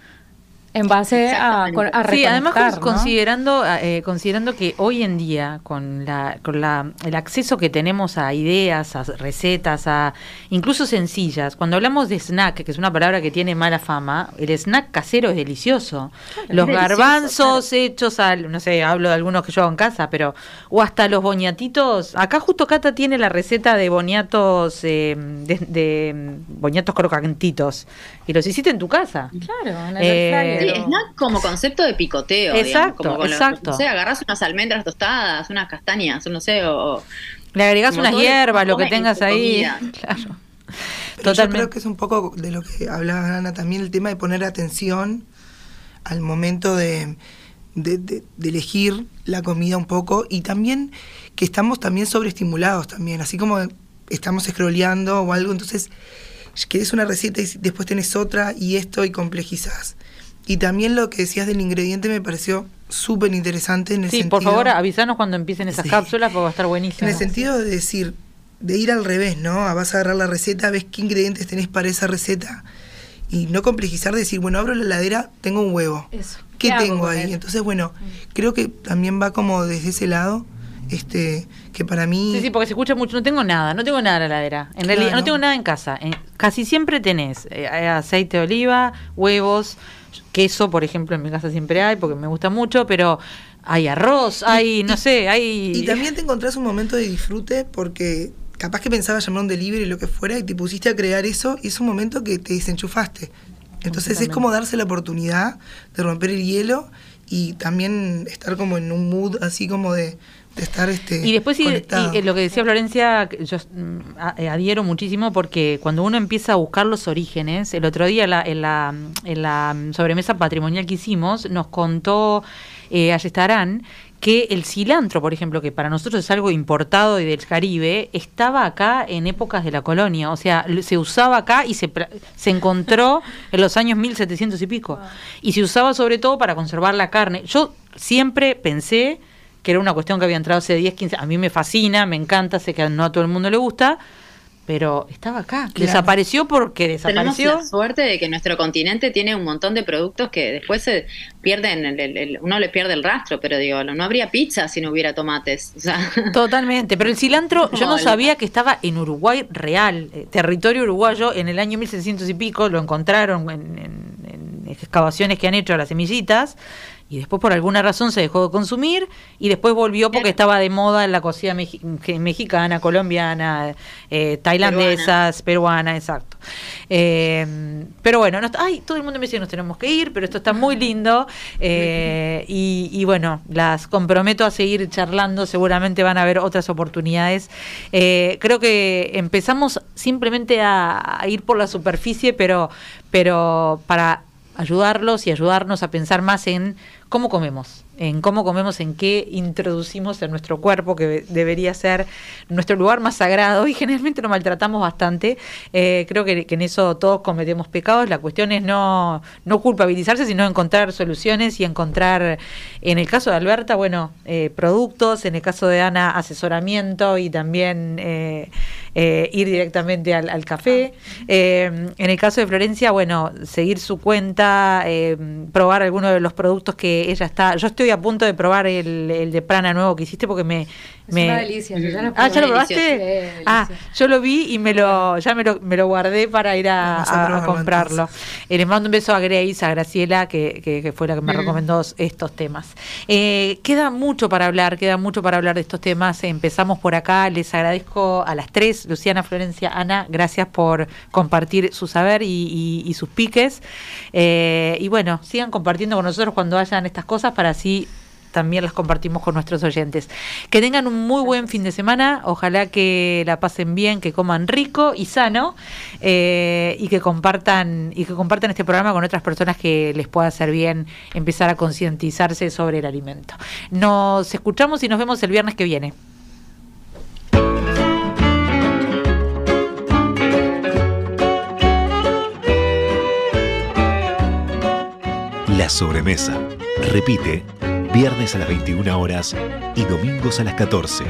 [SPEAKER 4] en base a, a Sí, además
[SPEAKER 2] considerando, eh, considerando que hoy en día, con, la, con la, el acceso que tenemos a ideas, a recetas, a incluso sencillas, cuando hablamos de snack, que es una palabra que tiene mala fama, el snack casero es delicioso. los garbanzos hechos al, no sé, hablo de algunos que yo hago en casa, pero, o hasta los boñatitos, acá justo Cata tiene la receta de boñatos, eh, de, de, boñatos crocantitos, y los hiciste en tu casa.
[SPEAKER 4] Claro, en el eh,
[SPEAKER 5] snack como concepto de picoteo.
[SPEAKER 2] Exacto, exacto.
[SPEAKER 5] no sé, agarras unas almendras tostadas, unas castañas, no sé, o...
[SPEAKER 2] Le agregas unas hierbas, lo que tengas ahí.
[SPEAKER 3] Claro. Yo creo que es un poco de lo que hablaba Ana también, el tema de poner atención al momento de, de, elegir la comida un poco y también que estamos también sobreestimulados también, así como estamos scrolleando o algo, entonces que es una receta y después tenés otra y esto y complejizás. Y también lo que decías del ingrediente me pareció súper interesante en el
[SPEAKER 2] sí, por favor, avísanos cuando empiecen esas cápsulas porque va a estar buenísimo.
[SPEAKER 3] En el sentido de decir, de ir al revés, ¿no? Vas a agarrar la receta, ves qué ingredientes tenés para esa receta y no complejizar, decir, bueno, abro la heladera, tengo un huevo. Eso. ¿Qué, tengo ahí? Entonces, bueno, mm. creo que también va como desde ese lado este que para mí
[SPEAKER 2] sí sí porque se escucha mucho no tengo nada no tengo nada en la heladera en realidad no tengo nada en casa casi siempre tenés eh, aceite de oliva huevos queso por ejemplo en mi casa siempre hay porque me gusta mucho pero hay arroz hay no sé hay
[SPEAKER 3] y también te encontrás un momento de disfrute porque capaz que pensabas llamar un delivery y lo que fuera y te pusiste a crear eso y es un momento que te desenchufaste. Entonces es como darse la oportunidad de romper el hielo y también estar como en un mood así como de estar este
[SPEAKER 2] y después y, lo que decía Florencia yo mm, eh, adhiero muchísimo porque cuando uno empieza a buscar los orígenes el otro día en la, en la, sobremesa patrimonial que hicimos nos contó eh, Ayestarán que el cilantro, por ejemplo, que para nosotros es algo importado y del Caribe, estaba acá en épocas de la colonia, o sea, se usaba acá y se, se encontró en los años 1700 y pico. Y se usaba sobre todo para conservar la carne. Yo siempre pensé que era una cuestión que había entrado hace 10, 15, a mí me fascina, me encanta, sé que no a todo el mundo le gusta, pero estaba acá. Desapareció porque desapareció.
[SPEAKER 5] Tenemos la suerte de que nuestro continente tiene un montón de productos que después se pierden, el, uno le pierde el rastro, pero digo, no habría pizza si no hubiera tomates.
[SPEAKER 2] Totalmente, pero el cilantro, yo no sabía que estaba en Uruguay real, eh, territorio uruguayo, en el año 1600 y pico, lo encontraron en, en excavaciones que han hecho las semillitas y después por alguna razón se dejó de consumir y después volvió porque estaba de moda en la cocina mexicana, colombiana, eh, tailandesas, peruana. exacto. Eh, pero bueno, ay, todo el mundo me dice que nos tenemos que ir, pero esto está muy lindo. Eh, y, bueno, las comprometo a seguir charlando, seguramente van a haber otras oportunidades. Eh, creo que empezamos simplemente a, a ir por la superficie, pero, pero para ayudarlos y ayudarnos a pensar más en cómo comemos en cómo comemos, en qué introducimos en nuestro cuerpo, que debería ser nuestro lugar más sagrado y generalmente lo maltratamos bastante. Eh, creo que, en eso todos cometemos pecados. La cuestión es no, no culpabilizarse, sino encontrar soluciones y encontrar, en el caso de Alberta, bueno, eh, productos, en el caso de Ana, asesoramiento y también eh, ir directamente al, café. en el caso de Florencia, bueno, seguir su cuenta, probar algunos de los productos que ella está. Yo estoy a punto de probar el, el de prana nuevo que hiciste porque me,
[SPEAKER 4] es una delicia.
[SPEAKER 2] ah, ¿ya lo probaste? ah, yo lo vi y me lo, ya me lo, me lo guardé para ir a, comprarlo. Eh, le mando un beso a Grace, a Graciela, que, que, fue la que me recomendó estos temas. Eh, queda mucho para hablar, queda mucho para hablar de estos temas. Empezamos por acá. Les agradezco a las tres, Luciana, Florencia, Ana, gracias por compartir su saber y, sus piques. Eh, y bueno, sigan compartiendo con nosotros cuando hayan estas cosas para así también las compartimos con nuestros oyentes. Que tengan un muy buen fin de semana, ojalá que la pasen bien, que coman rico y sano eh, y que compartan y que compartan este programa con otras personas que les pueda hacer bien empezar a concientizarse sobre el alimento. Nos escuchamos y nos vemos el viernes que viene.
[SPEAKER 1] La sobremesa. Repite viernes a las 21 horas y domingos a las 14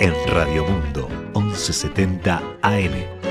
[SPEAKER 1] en Radio Mundo 1170 AM.